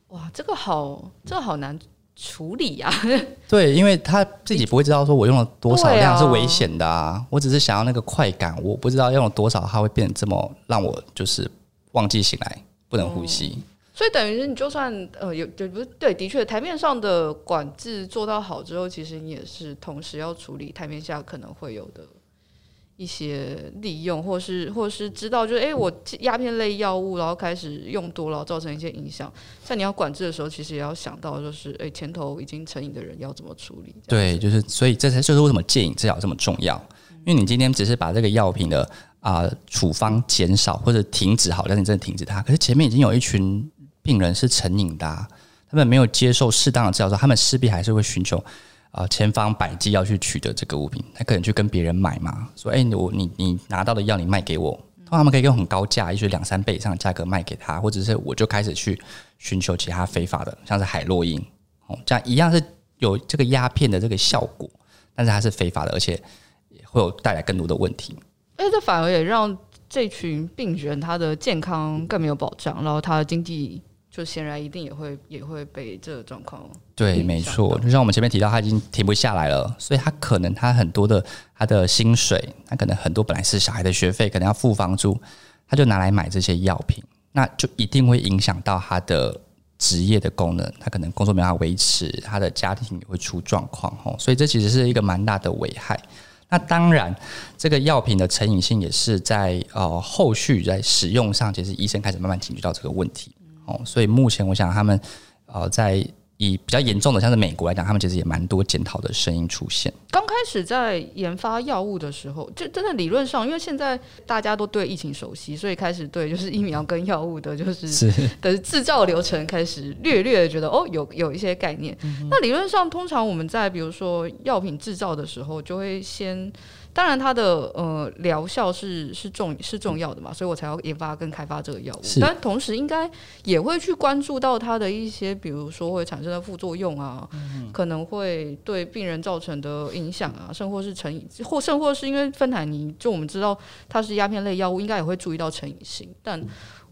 哇，这个好，这个好难。处理呀、啊，对，因为他自己不会知道说我用了多少量是危险的啊，啊我只是想要那个快感，我不知道用了多少，它会变得这么让我就是忘记醒来，不能呼吸。嗯、所以等于是你就算呃有就不对？的确，台面上的管制做到好之后，其实你也是同时要处理台面下可能会有的。一些利用，或是或是知道，就是哎、欸，我鸦片类药物，然后开始用多了，造成一些影响。在你要管制的时候，其实也要想到，就是哎、欸，前头已经成瘾的人要怎么处理。对，就是所以这才就是为什么戒瘾治疗这么重要。因为你今天只是把这个药品的啊、呃、处方减少或者停止好，但是你真的停止它，可是前面已经有一群病人是成瘾的、啊，他们没有接受适当的治疗他们势必还是会寻求。啊，千方百计要去取得这个物品，他可能去跟别人买嘛，说，哎、我你你拿到的药你卖给我，他们可以用很高价，也许两三倍以上的价格卖给他，或者是我就开始去寻求其他非法的，像是海洛因，哦，这样一样是有这个鸦片的这个效果，但是它是非法的，而且会有带来更多的问题。哎、这反而也让这群病人他的健康更没有保障，然后他的经济。就显然一定也会也会被这个状况对，没错，就像我们前面提到，他已经停不下来了，所以他可能他很多的他的薪水，他可能很多本来是小孩的学费，可能要付房租，他就拿来买这些药品，那就一定会影响到他的职业的功能，他可能工作没办法维持，他的家庭也会出状况哦，所以这其实是一个蛮大的危害。那当然，这个药品的成瘾性也是在呃后续在使用上，其实医生开始慢慢警觉到这个问题。所以目前我想他们，呃，在以比较严重的，像是美国来讲，他们其实也蛮多检讨的声音出现。刚开始在研发药物的时候，就真的理论上，因为现在大家都对疫情熟悉，所以开始对就是疫苗跟药物的，就是 的制造流程开始略略的觉得哦，有有一些概念。嗯、那理论上，通常我们在比如说药品制造的时候，就会先。当然，它的呃疗效是是重是重要的嘛，所以我才要研发跟开发这个药物。但同时，应该也会去关注到它的一些，比如说会产生的副作用啊，嗯、可能会对病人造成的影响啊，甚或是成瘾，或甚或是因为芬坦尼，就我们知道它是鸦片类药物，应该也会注意到成瘾性。但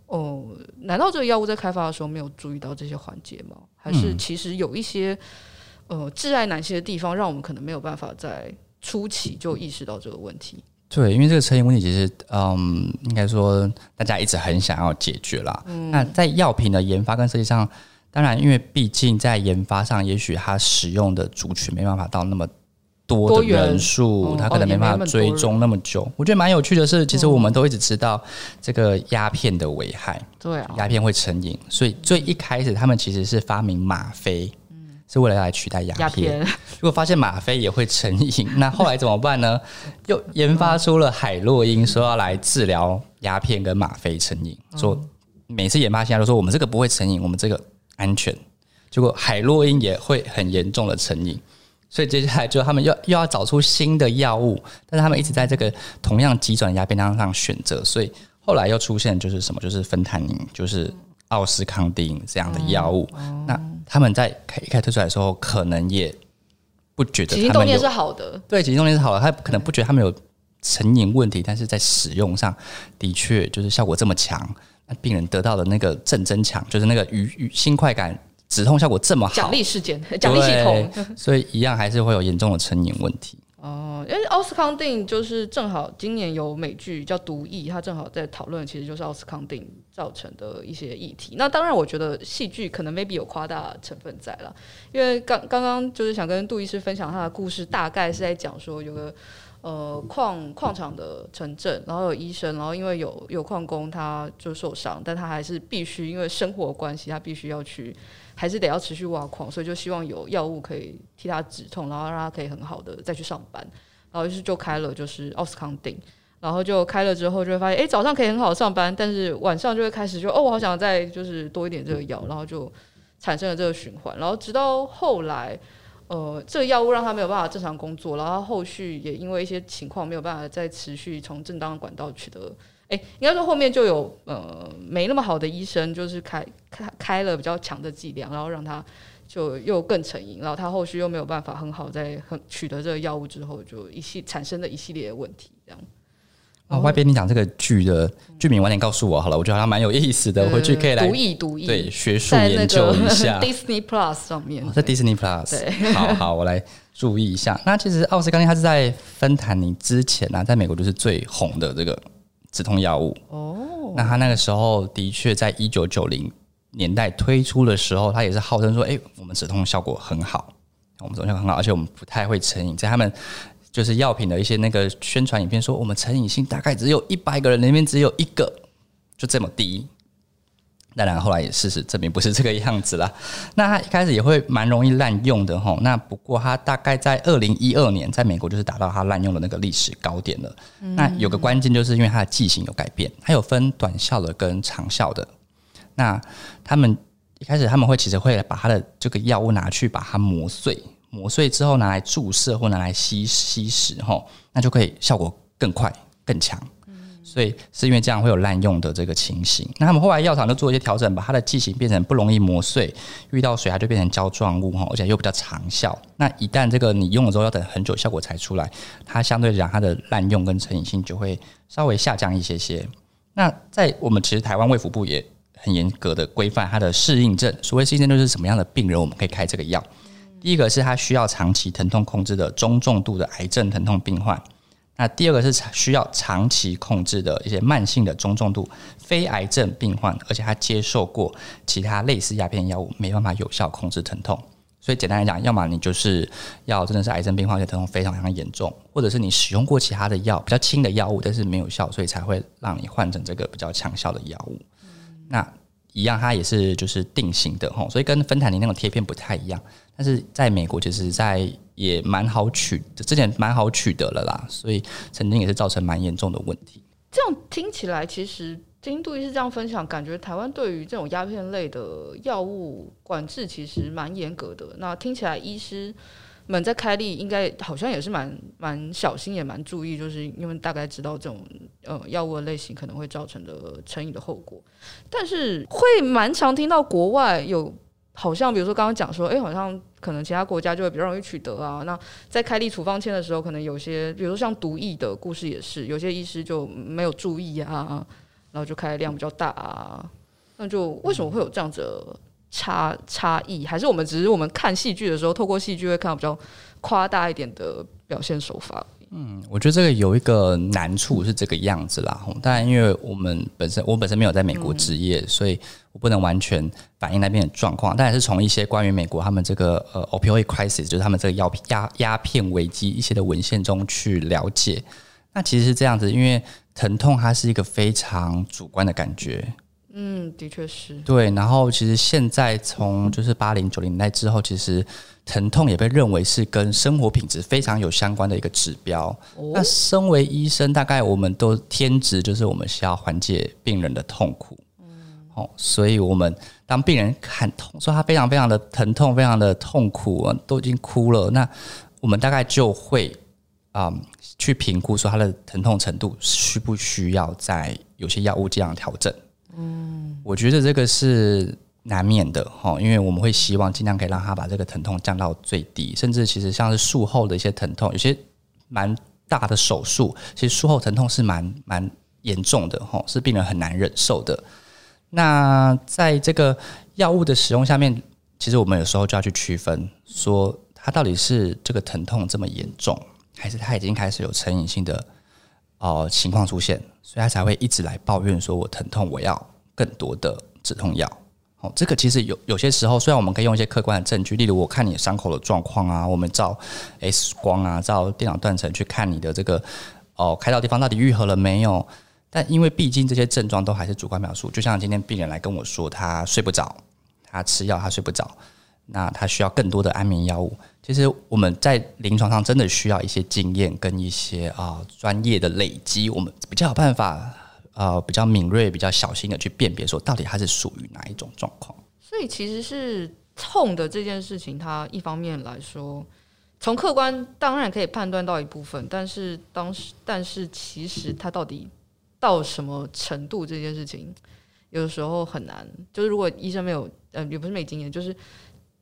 哦、呃，难道这个药物在开发的时候没有注意到这些环节吗？还是其实有一些呃致癌难些的地方，让我们可能没有办法在。初期就意识到这个问题，对，因为这个成瘾问题其实，嗯，应该说大家一直很想要解决啦。嗯，那在药品的研发跟设计上，当然，因为毕竟在研发上，也许它使用的族群没办法到那么多的人数，它可能没办法追踪那么久。哦、我觉得蛮有趣的是，其实我们都一直知道这个鸦片的危害，对、嗯，鸦片会成瘾，所以最一开始他们其实是发明吗啡。是为了要来取代鸦片，片，如果发现吗啡也会成瘾，那后来怎么办呢？又研发出了海洛因，说要来治疗鸦片跟吗啡成瘾。说每次研发现在都说我们这个不会成瘾，我们这个安全。结果海洛因也会很严重的成瘾，所以接下来就他们又又要找出新的药物，但是他们一直在这个同样急转鸦片当上选择，所以后来又出现就是什么，就是芬太宁，就是。奥司康定这样的药物，嗯，那他们在开一开推出来的时候，可能也不觉得他们有。起心动念是好的，对，起心动念是好的，他可能不觉得他们有成瘾问题，但是在使用上的确就是效果这么强，那病人得到的那个正增强，就是那个愉愉新快感、止痛效果这么好，奖励事件、奖励系统，所以一样还是会有严重的成瘾问题。哦，因为奥斯康定就是正好今年有美剧叫《毒液》，它正好在讨论，其实就是奥斯康定造成的一些议题。那当然，我觉得戏剧可能 maybe 有夸大成分在了，因为刚刚刚就是想跟杜医师分享他的故事，大概是在讲说有个呃矿矿场的城镇，然后有医生，然后因为有有矿工他就受伤，但他还是必须因为生活关系，他必须要去，还是得要持续挖矿，所以就希望有药物可以替他止痛，然后让他可以很好的再去上班，然后于是就开了就是奥斯康定。然后就开了之后，就会发现，哎，早上可以很好上班，但是晚上就会开始就，哦，我好想再就是多一点这个药，然后就产生了这个循环。然后直到后来，呃，这个药物让他没有办法正常工作，然后后续也因为一些情况没有办法再持续从正当的管道取得，哎，应该说后面就有呃没那么好的医生，就是开开开了比较强的剂量，然后让他就又更成瘾，然后他后续又没有办法很好在很取得这个药物之后，就一系产生了一系列的问题，这样。啊，外边你讲这个剧的剧名晚点告诉我好了，我觉得还蛮有意思的，回去可以来读一读，对，学术研究一下。Disney Plus 上面，在 Disney Plus，对，好好，我来注意一下。那其实奥斯康定它是在芬坦尼之前呢、啊，在美国就是最红的这个止痛药物哦。那它那个时候的确在一九九零年代推出的时候，它也是号称说，哎、欸，我们止痛效果很好，我们止痛效果很好，而且我们不太会成瘾，在他们。就是药品的一些那个宣传影片说，我们成瘾性大概只有一百个人里面只有一个，就这么低。那然后来也事实证明不是这个样子啦。那它一开始也会蛮容易滥用的吼。那不过它大概在二零一二年在美国就是达到它滥用的那个历史高点了。那有个关键就是因为它的剂型有改变，它有分短效的跟长效的。那他们一开始他们会其实会把它的这个药物拿去把它磨碎。磨碎之后拿来注射或拿来吸吸食，吼，那就可以效果更快更强。所以是因为这样会有滥用的这个情形。那他们后来药厂就做一些调整，把它的剂型变成不容易磨碎，遇到水它就变成胶状物，哈，而且又比较长效。那一旦这个你用了之后要等很久效果才出来，它相对来讲它的滥用跟成瘾性就会稍微下降一些些。那在我们其实台湾卫福部也很严格的规范它的适应症，所谓适应症就是什么样的病人我们可以开这个药。第一个是他需要长期疼痛控制的中重度的癌症疼痛病患，那第二个是需要长期控制的一些慢性的中重度非癌症病患，而且他接受过其他类似鸦片药物，没办法有效控制疼痛。所以简单来讲，要么你就是要真的是癌症病患，而且疼痛非常非常严重，或者是你使用过其他的药比较轻的药物，但是没有效，所以才会让你换成这个比较强效的药物。那一样，它也是就是定型的吼，所以跟芬坦尼那种贴片不太一样。但是在美国，其实，在也蛮好取的，之前蛮好取得了啦，所以曾经也是造成蛮严重的问题。这样听起来，其实京都医师这样分享，感觉台湾对于这种鸦片类的药物管制其实蛮严格的。那听起来，医师们在开立应该好像也是蛮蛮小心，也蛮注意，就是因为大概知道这种呃药物的类型可能会造成的成瘾的后果。但是会蛮常听到国外有。好像比如说刚刚讲说，哎、好像可能其他国家就会比较容易取得啊。那在开立处方签的时候，可能有些，比如说像毒液的故事也是，有些医师就没有注意啊，然后就开的量比较大啊。那就为什么会有这样子差差异？还是我们只是我们看戏剧的时候，透过戏剧会看到比较夸大一点的表现手法？嗯，我觉得这个有一个难处是这个样子啦。当然，因为我们本身我本身没有在美国执业，嗯、所以我不能完全反映那边的状况。但也是从一些关于美国他们这个呃 opioid crisis，就是他们这个药鸦鸦片危机一些的文献中去了解。那其实是这样子，因为疼痛它是一个非常主观的感觉。嗯，的确是。对，然后其实现在从就是八零九零年代之后，其实。疼痛也被认为是跟生活品质非常有相关的一个指标。哦、那身为医生，大概我们都天职就是我们需要缓解病人的痛苦。嗯，哦，所以我们当病人喊痛，说他非常非常的疼痛，非常的痛苦，都已经哭了，那我们大概就会啊、嗯、去评估说他的疼痛程度需不需要在有些药物这样调整。嗯，我觉得这个是。难免的哈，因为我们会希望尽量可以让他把这个疼痛降到最低，甚至其实像是术后的一些疼痛，有些蛮大的手术，其实术后疼痛是蛮蛮严重的哈，是病人很难忍受的。那在这个药物的使用下面，其实我们有时候就要去区分，说他到底是这个疼痛这么严重，还是他已经开始有成瘾性的、呃、情况出现，所以他才会一直来抱怨说我疼痛，我要更多的止痛药。哦，这个其实有有些时候，虽然我们可以用一些客观的证据，例如我看你伤口的状况啊，我们照 X 光啊，照电脑断层去看你的这个哦开刀地方到底愈合了没有，但因为毕竟这些症状都还是主观描述，就像今天病人来跟我说，他睡不着，他吃药他睡不着，那他需要更多的安眠药物。其实我们在临床上真的需要一些经验跟一些啊专业的累积，我们比较有办法。呃，比较敏锐、比较小心的去辨别，说到底它是属于哪一种状况。所以其实是痛的这件事情，它一方面来说，从客观当然可以判断到一部分，但是当时，但是其实它到底到什么程度这件事情，有的时候很难。就是如果医生没有，呃，也不是没经验，就是。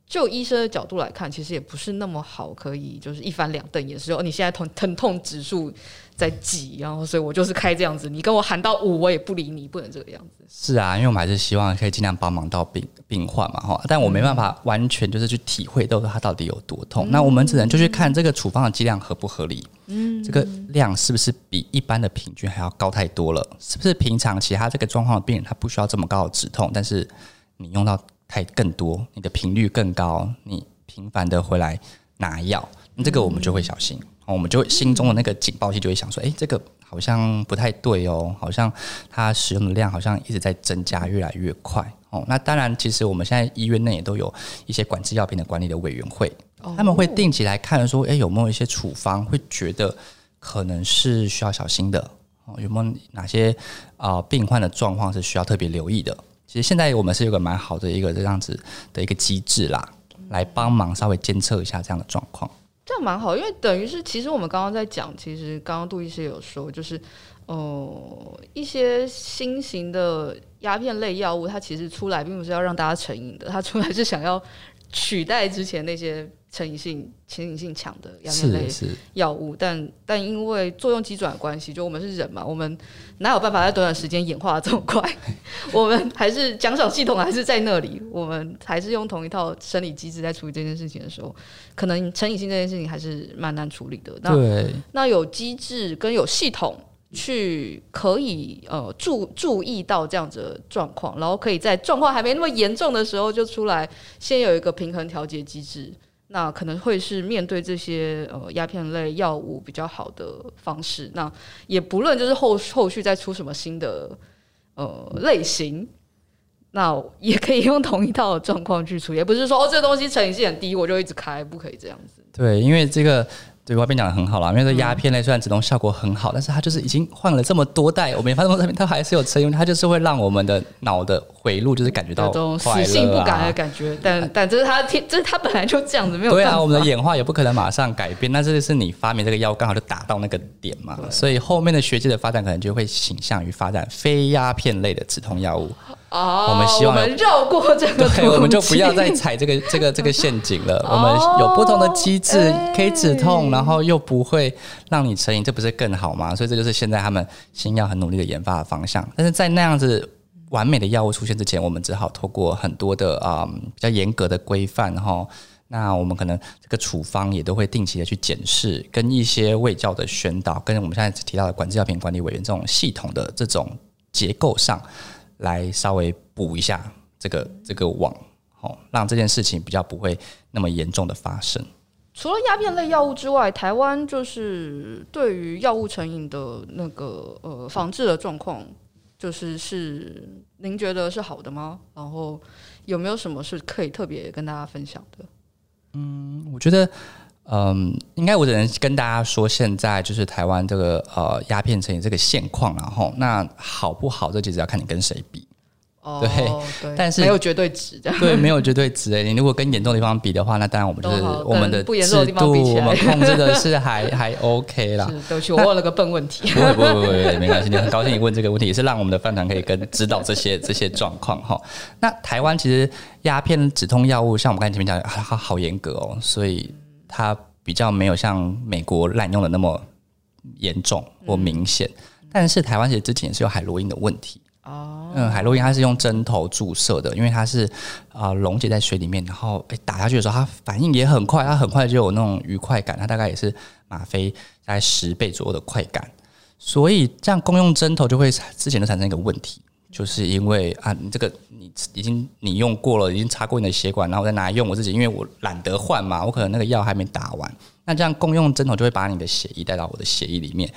就医生的角度来看，其实也不是那么好，可以就是一翻两瞪眼，说你现在疼疼痛指数在几，然后所以我就是开这样子，你跟我喊到五，我也不理你，不能这个样子。是啊，因为我们还是希望可以尽量帮忙到病病患嘛，哈，但我没办法完全就是去体会到他到底有多痛，嗯、那我们只能就去看这个处方的剂量合不合理，嗯，这个量是不是比一般的平均还要高太多了？是不是平常其他这个状况的病人他不需要这么高的止痛，但是你用到。太更多，你的频率更高，你频繁的回来拿药，那这个我们就会小心，嗯、我们就心中的那个警报器就会想说，哎、欸，这个好像不太对哦，好像它使用的量好像一直在增加，越来越快哦。那当然，其实我们现在医院内也都有一些管制药品的管理的委员会，哦、他们会定期来看说，哎、欸，有没有一些处方会觉得可能是需要小心的哦，有没有哪些啊、呃、病患的状况是需要特别留意的？其实现在我们是有个蛮好的一个这样子的一个机制啦，来帮忙稍微监测一下这样的状况。这样蛮好，因为等于是其实我们刚刚在讲，其实刚刚杜医师有说，就是呃一些新型的鸦片类药物，它其实出来并不是要让大家成瘾的，它出来是想要取代之前那些。成瘾性、成瘾性强的鸦片类药物，但但因为作用机转的关系，就我们是人嘛，我们哪有办法在短短时间演化的这么快？我们还是奖赏系统还是在那里，我们还是用同一套生理机制在处理这件事情的时候，可能成瘾性这件事情还是蛮难处理的。那对那有机制跟有系统去可以呃注注意到这样子的状况，然后可以在状况还没那么严重的时候就出来，先有一个平衡调节机制。那可能会是面对这些呃鸦片类药物比较好的方式。那也不论就是后后续再出什么新的呃类型，那也可以用同一套状况去处理，也不是说哦这东西成瘾性很低，我就一直开，不可以这样子。对，因为这个。对，外边讲的很好啦，因为这鸦片类虽然止痛效果很好，嗯、但是它就是已经换了这么多代，我们也发现它它还是有成因，它就是会让我们的脑的回路就是感觉到、死性不改的感觉。但但这是它天，这是它本来就这样子，没有对啊，我们的演化也不可能马上改变。那这就是你发明这个药刚好就打到那个点嘛，所以后面的学界的发展可能就会倾向于发展非鸦片类的止痛药物。哦，我们希望绕过这个，对，我们就不要再踩这个这个这个陷阱了。我们有不同的机制可以止痛，然后又不会让你成瘾，这不是更好吗？所以这就是现在他们新药很努力的研发的方向。但是在那样子完美的药物出现之前，我们只好透过很多的啊、嗯、比较严格的规范哈。那我们可能这个处方也都会定期的去检视，跟一些卫教的宣导，跟我们现在提到的管制药品管理委员这种系统的这种结构上。来稍微补一下这个这个网，好，让这件事情比较不会那么严重的发生。除了鸦片类药物之外，台湾就是对于药物成瘾的那个呃防治的状况，就是是您觉得是好的吗？然后有没有什么是可以特别跟大家分享的？嗯，我觉得。嗯，应该我只能跟大家说，现在就是台湾这个呃鸦片成瘾这个现况，然后那好不好，这其实要看你跟谁比。哦，对，对但是没有绝对值的。对，没有绝对值诶。你如果跟严重的地方比的话，那当然我们就是我们的制度，我们控制的是还 还 OK 啦。对不起，我问了个笨问题。不会不会不会，没关系。你很高兴你问这个问题，也是让我们的饭团可以跟知道这些这些状况哈。那台湾其实鸦片止痛药物，像我们刚才前面讲，它好严格哦，所以。它比较没有像美国滥用的那么严重或明显，嗯、但是台湾其实之前也是有海洛因的问题哦。嗯，海洛因它是用针头注射的，因为它是啊溶解在水里面，然后被打下去的时候，它反应也很快，它很快就有那种愉快感，它大概也是吗啡大概十倍左右的快感，所以这样共用针头就会之前就产生一个问题。就是因为啊，你这个你已经你用过了，已经插过你的血管，然后再拿来用我自己，因为我懒得换嘛，我可能那个药还没打完。那这样共用针头就会把你的血液带到我的血液里面，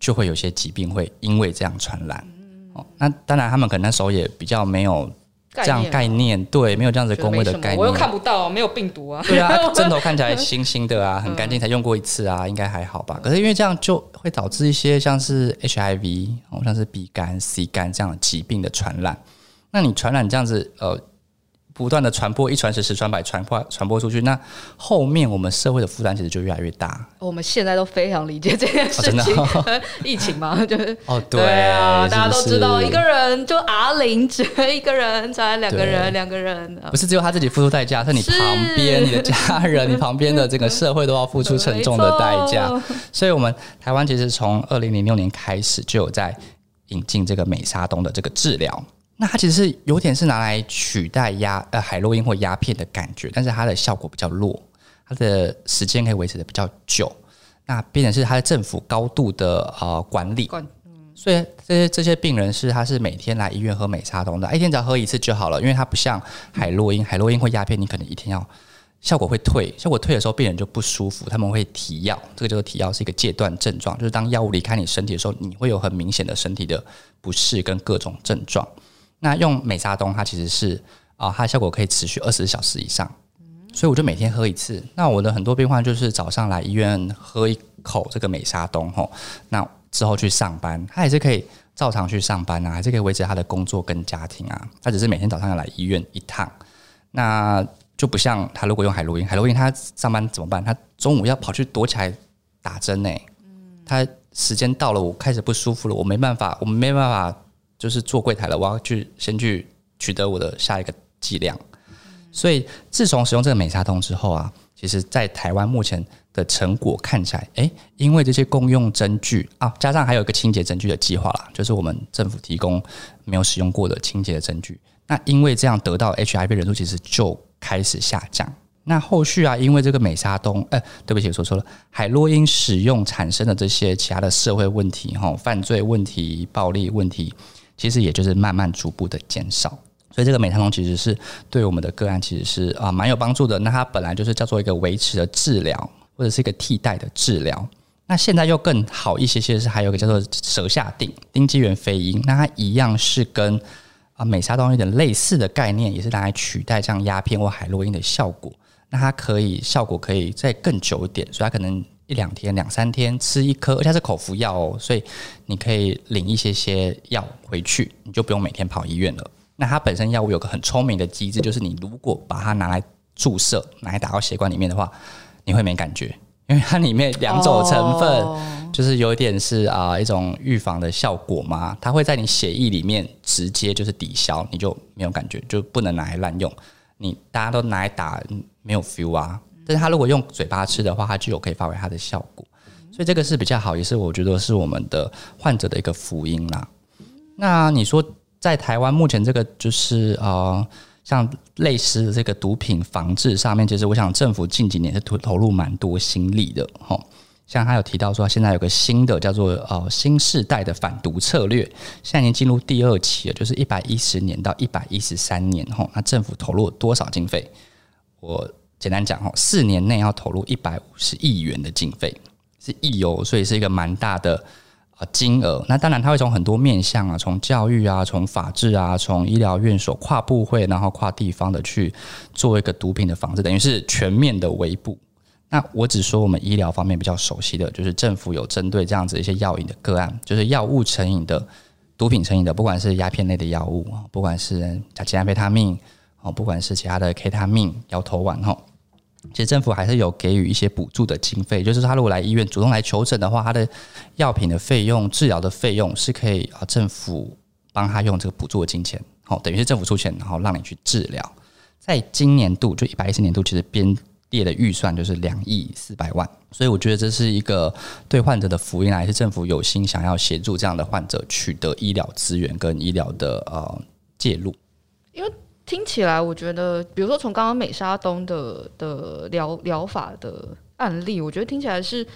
就会有些疾病会因为这样传染。哦，那当然他们可能那时候也比较没有。这样概念对，没有这样子公卫的概念，我又看不到，没有病毒啊。对啊，针头看起来新新的啊，很干净，才用过一次啊，应该还好吧？可是因为这样就会导致一些像是 HIV，哦，像是 B 肝、C 肝这样的疾病的传染。那你传染这样子，呃。不断的传播，一传十，十传百，传播传播出去，那后面我们社会的负担其实就越来越大。我们现在都非常理解这件事情，哦哦、疫情嘛，就是。哦，对，对啊，大家都知道，一个人就阿玲，只一个人，才两个人，两个人，不是只有他自己付出代价，是你旁边你的家人，你旁边的这个社会都要付出沉重的代价。所以，我们台湾其实从二零零六年开始就有在引进这个美沙酮的这个治疗。那它其实是有点是拿来取代鸦呃海洛因或鸦片的感觉，但是它的效果比较弱，它的时间可以维持的比较久。那变成是它的政府高度的呃管理，管嗯、所以这些这些病人是他是每天来医院喝美沙酮的，一天只要喝一次就好了，因为它不像海洛因，海洛因或鸦片，你可能一天要效果会退，效果退的时候病人就不舒服，他们会提药，这个就是提药是一个戒断症状，就是当药物离开你身体的时候，你会有很明显的身体的不适跟各种症状。那用美沙东，它其实是啊，它的效果可以持续二十小时以上，所以我就每天喝一次。那我的很多病患就是早上来医院喝一口这个美沙东吼，那之后去上班，他还是可以照常去上班啊，还是可以维持他的工作跟家庭啊。他只是每天早上要来医院一趟，那就不像他如果用海洛因，海洛因他上班怎么办？他中午要跑去躲起来打针呢？他时间到了，我开始不舒服了，我没办法，我没办法。就是做柜台了，我要去先去取得我的下一个剂量。所以自从使用这个美沙酮之后啊，其实在台湾目前的成果看起来，诶、因为这些共用针具啊，加上还有一个清洁针具的计划啦，就是我们政府提供没有使用过的清洁的针具。那因为这样得到 HIV 人数其实就开始下降。那后续啊，因为这个美沙酮，哎、对不起，说错了，海洛因使用产生的这些其他的社会问题，哈，犯罪问题、暴力问题。其实也就是慢慢逐步的减少，所以这个美沙酮其实是对我们的个案其实是啊蛮有帮助的。那它本来就是叫做一个维持的治疗，或者是一个替代的治疗。那现在又更好一些些是还有一个叫做舌下定丁基元飞鹰，那它一样是跟啊美沙酮有点类似的概念，也是拿来取代像鸦片或海洛因的效果。那它可以效果可以再更久一点，所以它可能。一两天、两三天吃一颗，而且它是口服药哦，所以你可以领一些些药回去，你就不用每天跑医院了。那它本身药物有个很聪明的机制，就是你如果把它拿来注射，拿来打到血管里面的话，你会没感觉，因为它里面两种成分就是有一点是啊一种预防的效果嘛，它会在你血液里面直接就是抵消，你就没有感觉，就不能拿来滥用。你大家都拿来打，没有 feel 啊。但是他如果用嘴巴吃的话，它就有可以发挥它的效果，所以这个是比较好，也是我觉得是我们的患者的一个福音啦。那你说在台湾目前这个就是呃，像类似的这个毒品防治上面，其实我想政府近几年是投投入蛮多心力的吼。像他有提到说，现在有个新的叫做呃新世代的反毒策略，现在已经进入第二期了，就是一百一十年到一百一十三年吼。那政府投入多少经费？我。简单讲哦，四年内要投入一百五十亿元的经费，是亿哦，所以是一个蛮大的啊金额。那当然，它会从很多面向啊，从教育啊，从法治啊，从医疗院所跨部会，然后跨地方的去做一个毒品的防治，等于是全面的围捕。那我只说我们医疗方面比较熟悉的，就是政府有针对这样子一些药瘾的个案，就是药物成瘾的、毒品成瘾的，不管是鸦片类的药物，不管是甲基安非他命。哦，不管是其他的 K 他命、摇头丸哈，其实政府还是有给予一些补助的经费，就是他如果来医院主动来求诊的话，他的药品的费用、治疗的费用是可以啊，政府帮他用这个补助的金钱，好，等于是政府出钱，然后让你去治疗。在今年度就一百一十年度，其实编列的预算就是两亿四百万，所以我觉得这是一个对患者的福音，还是政府有心想要协助这样的患者取得医疗资源跟医疗的呃介入，因为。听起来，我觉得，比如说从刚刚美沙东的的疗疗法的案例，我觉得听起来是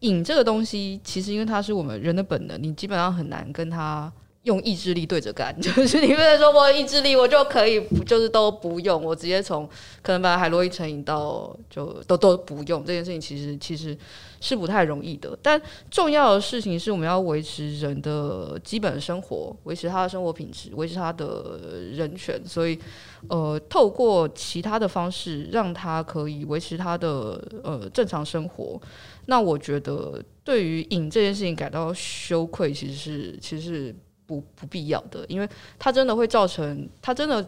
瘾这个东西，其实因为它是我们人的本能，你基本上很难跟它用意志力对着干，就是你不能说我意志力我就可以，就是都不用，我直接从可能把海洛因成瘾到就都都不用这件事情，其实其实是不太容易的。但重要的事情是我们要维持人的基本生活，维持他的生活品质，维持他的人权。所以，呃，透过其他的方式让他可以维持他的呃正常生活。那我觉得对于瘾这件事情感到羞愧，其实是其实。不不必要的，因为它真的会造成，它真的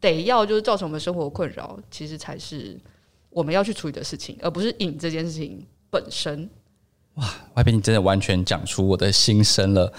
得要就是造成我们生活困扰，其实才是我们要去处理的事情，而不是瘾这件事情本身。哇，外边你真的完全讲出我的心声了。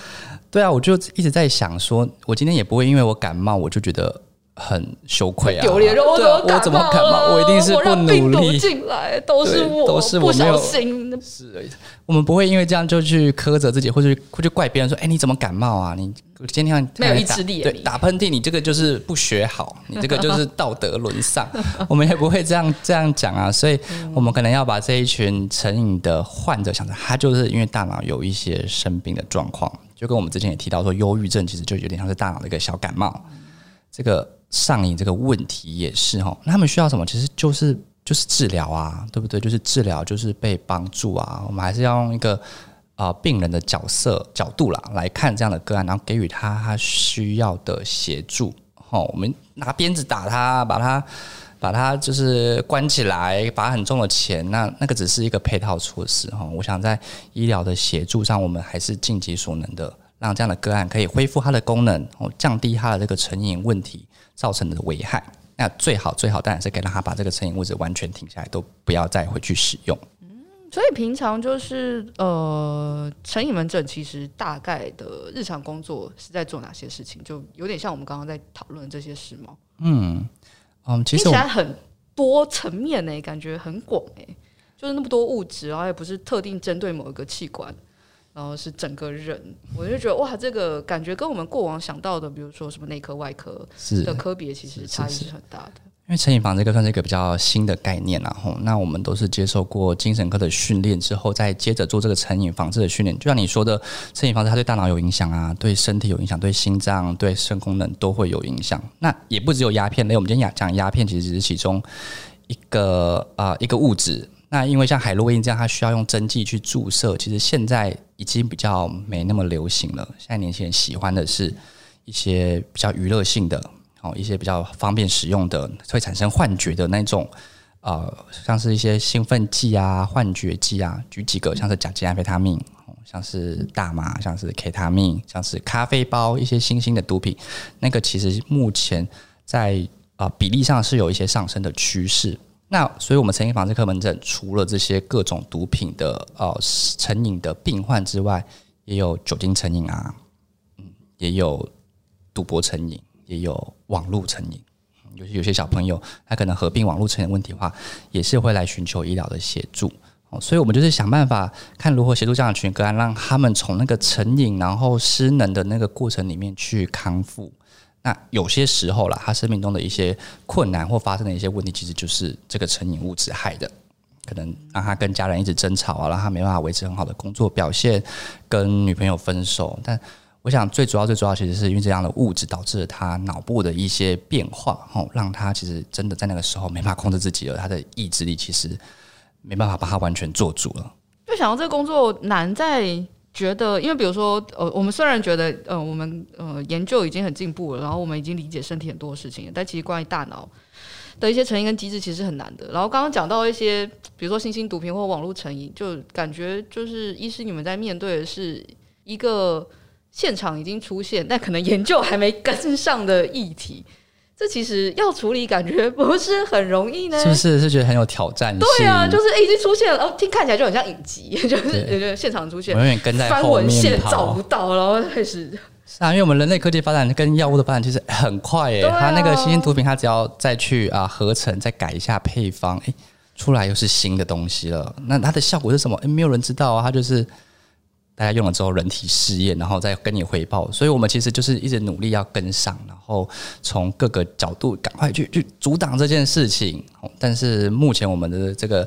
对啊，我就一直在想说，我今天也不会因为我感冒，我就觉得。很羞愧啊！丢脸，我怎么感冒？我一定是不努力进来，都是我，都是我不小心。是，我们不会因为这样就去苛责自己，或者会去怪别人说：“哎，你怎么感冒啊？你今天没有意志力，对，打喷嚏，你这个就是不学好，你这个就是道德沦丧。”我们也不会这样这样讲啊。所以，我们可能要把这一群成瘾的患者想着，他就是因为大脑有一些生病的状况，就跟我们之前也提到说，忧郁症其实就有点像是大脑的一个小感冒，这个。上瘾这个问题也是哈，那他们需要什么？其实就是就是治疗啊，对不对？就是治疗，就是被帮助啊。我们还是要用一个啊、病人的角色角度啦来看这样的个案，然后给予他他需要的协助。哈，我们拿鞭子打他，把他把他就是关起来，罚很重的钱，那那个只是一个配套措施哈。我想在医疗的协助上，我们还是尽己所能的，让这样的个案可以恢复它的功能，哦，降低它的这个成瘾问题。造成的危害，那最好最好当然是可以让他把这个成瘾物质完全停下来，都不要再回去使用。嗯，所以平常就是呃，成瘾门诊其实大概的日常工作是在做哪些事情？就有点像我们刚刚在讨论这些事吗？嗯嗯，其实听起来很多层面呢，感觉很广哎，就是那么多物质，然后也不是特定针对某一个器官。然后是整个人，我就觉得哇，这个感觉跟我们过往想到的，比如说什么内科、外科的科别，其实差异是很大的。因为成瘾防治这个算是一个比较新的概念，然后那我们都是接受过精神科的训练之后，再接着做这个成瘾防治的训练。就像你说的，成瘾防治它对大脑有影响啊，对身体有影响，对心脏、对肾功能都会有影响。那也不只有鸦片类，我们今天讲鸦片，其实只是其中一个啊、呃、一个物质。那因为像海洛因这样，它需要用针剂去注射，其实现在已经比较没那么流行了。现在年轻人喜欢的是一些比较娱乐性的，哦，一些比较方便使用的，会产生幻觉的那种，呃，像是一些兴奋剂啊、幻觉剂啊。举几个，像是甲基安非他命，像是大麻，像是 K 他命，像是咖啡包，一些新兴的毒品。那个其实目前在啊、比例上是有一些上升的趋势。那所以，我们成瘾防治科门诊除了这些各种毒品的呃成瘾的病患之外，也有酒精成瘾啊，嗯，也有赌博成瘾，也有网络成瘾。有些有些小朋友他可能合并网络成瘾问题的话，也是会来寻求医疗的协助。哦所以我们就是想办法看如何协助这样的群个案，让他们从那个成瘾然后失能的那个过程里面去康复。那有些时候啦，他生命中的一些困难或发生的一些问题，其实就是这个成瘾物质害的，可能让他跟家人一直争吵啊，让他没办法维持很好的工作表现，跟女朋友分手。但我想最主要、最主要，其实是因为这样的物质导致了他脑部的一些变化，吼，让他其实真的在那个时候没办法控制自己了，他的意志力其实没办法把他完全做主了。就想到这个工作难在。觉得，因为比如说，呃，我们虽然觉得，呃，我们呃研究已经很进步了，然后我们已经理解身体很多事情，但其实关于大脑的一些成因跟机制其实很难的。然后刚刚讲到一些，比如说新兴毒品或网络成瘾，就感觉就是医师你们在面对的是一个现场已经出现，但可能研究还没跟上的议题。这其实要处理，感觉不是很容易呢。是不是？是觉得很有挑战性？对啊，就是已经出现了，哦，听看起来就很像影集，就是有个现场出现，我永远跟在后面，翻文献找不到，然后开始。是啊，因为我们人类科技发展跟药物的发展其实很快诶，它、啊、那个新型毒品，它只要再去啊合成，再改一下配方，诶，出来又是新的东西了。那它的效果是什么？诶，没有人知道啊，它就是。大家用了之后，人体试验，然后再跟你回报。所以，我们其实就是一直努力要跟上，然后从各个角度赶快去去阻挡这件事情。但是，目前我们的这个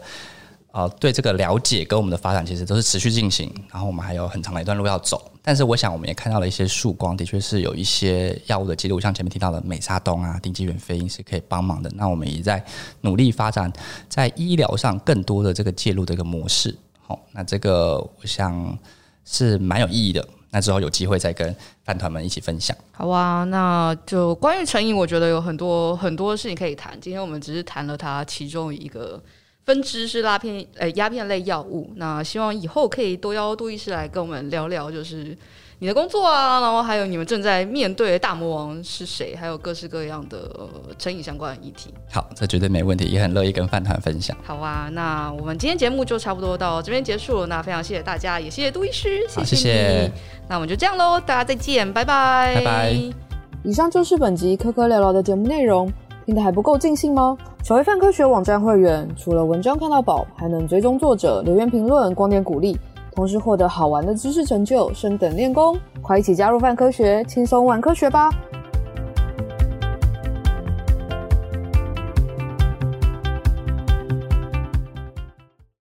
呃，对这个了解跟我们的发展其实都是持续进行，然后我们还有很长的一段路要走。但是我想，我们也看到了一些曙光，的确是有一些药物的记录，像前面提到的美沙东啊、丁基元非因是可以帮忙的。那我们也在努力发展在医疗上更多的这个介入的一个模式。好，那这个我想是蛮有意义的。那之后有机会再跟饭团们一起分享。好啊，那就关于成瘾，我觉得有很多很多事情可以谈。今天我们只是谈了它其中一个。分支是拉片，呃，鸦片类药物。那希望以后可以多邀杜医师来跟我们聊聊，就是你的工作啊，然后还有你们正在面对的大魔王是谁，还有各式各样的呃成瘾相关的议题。好，这绝对没问题，也很乐意跟饭团分享。好啊，那我们今天节目就差不多到这边结束了。那非常谢谢大家，也谢谢杜医师，谢谢你。谢谢。那我们就这样喽，大家再见，拜拜，拜拜。以上就是本集科科聊聊的节目内容。听得还不够尽兴吗？成为泛科学网站会员，除了文章看到宝，还能追踪作者、留言评论、光点鼓励，同时获得好玩的知识成就，升等练功。快一起加入泛科学，轻松玩科学吧！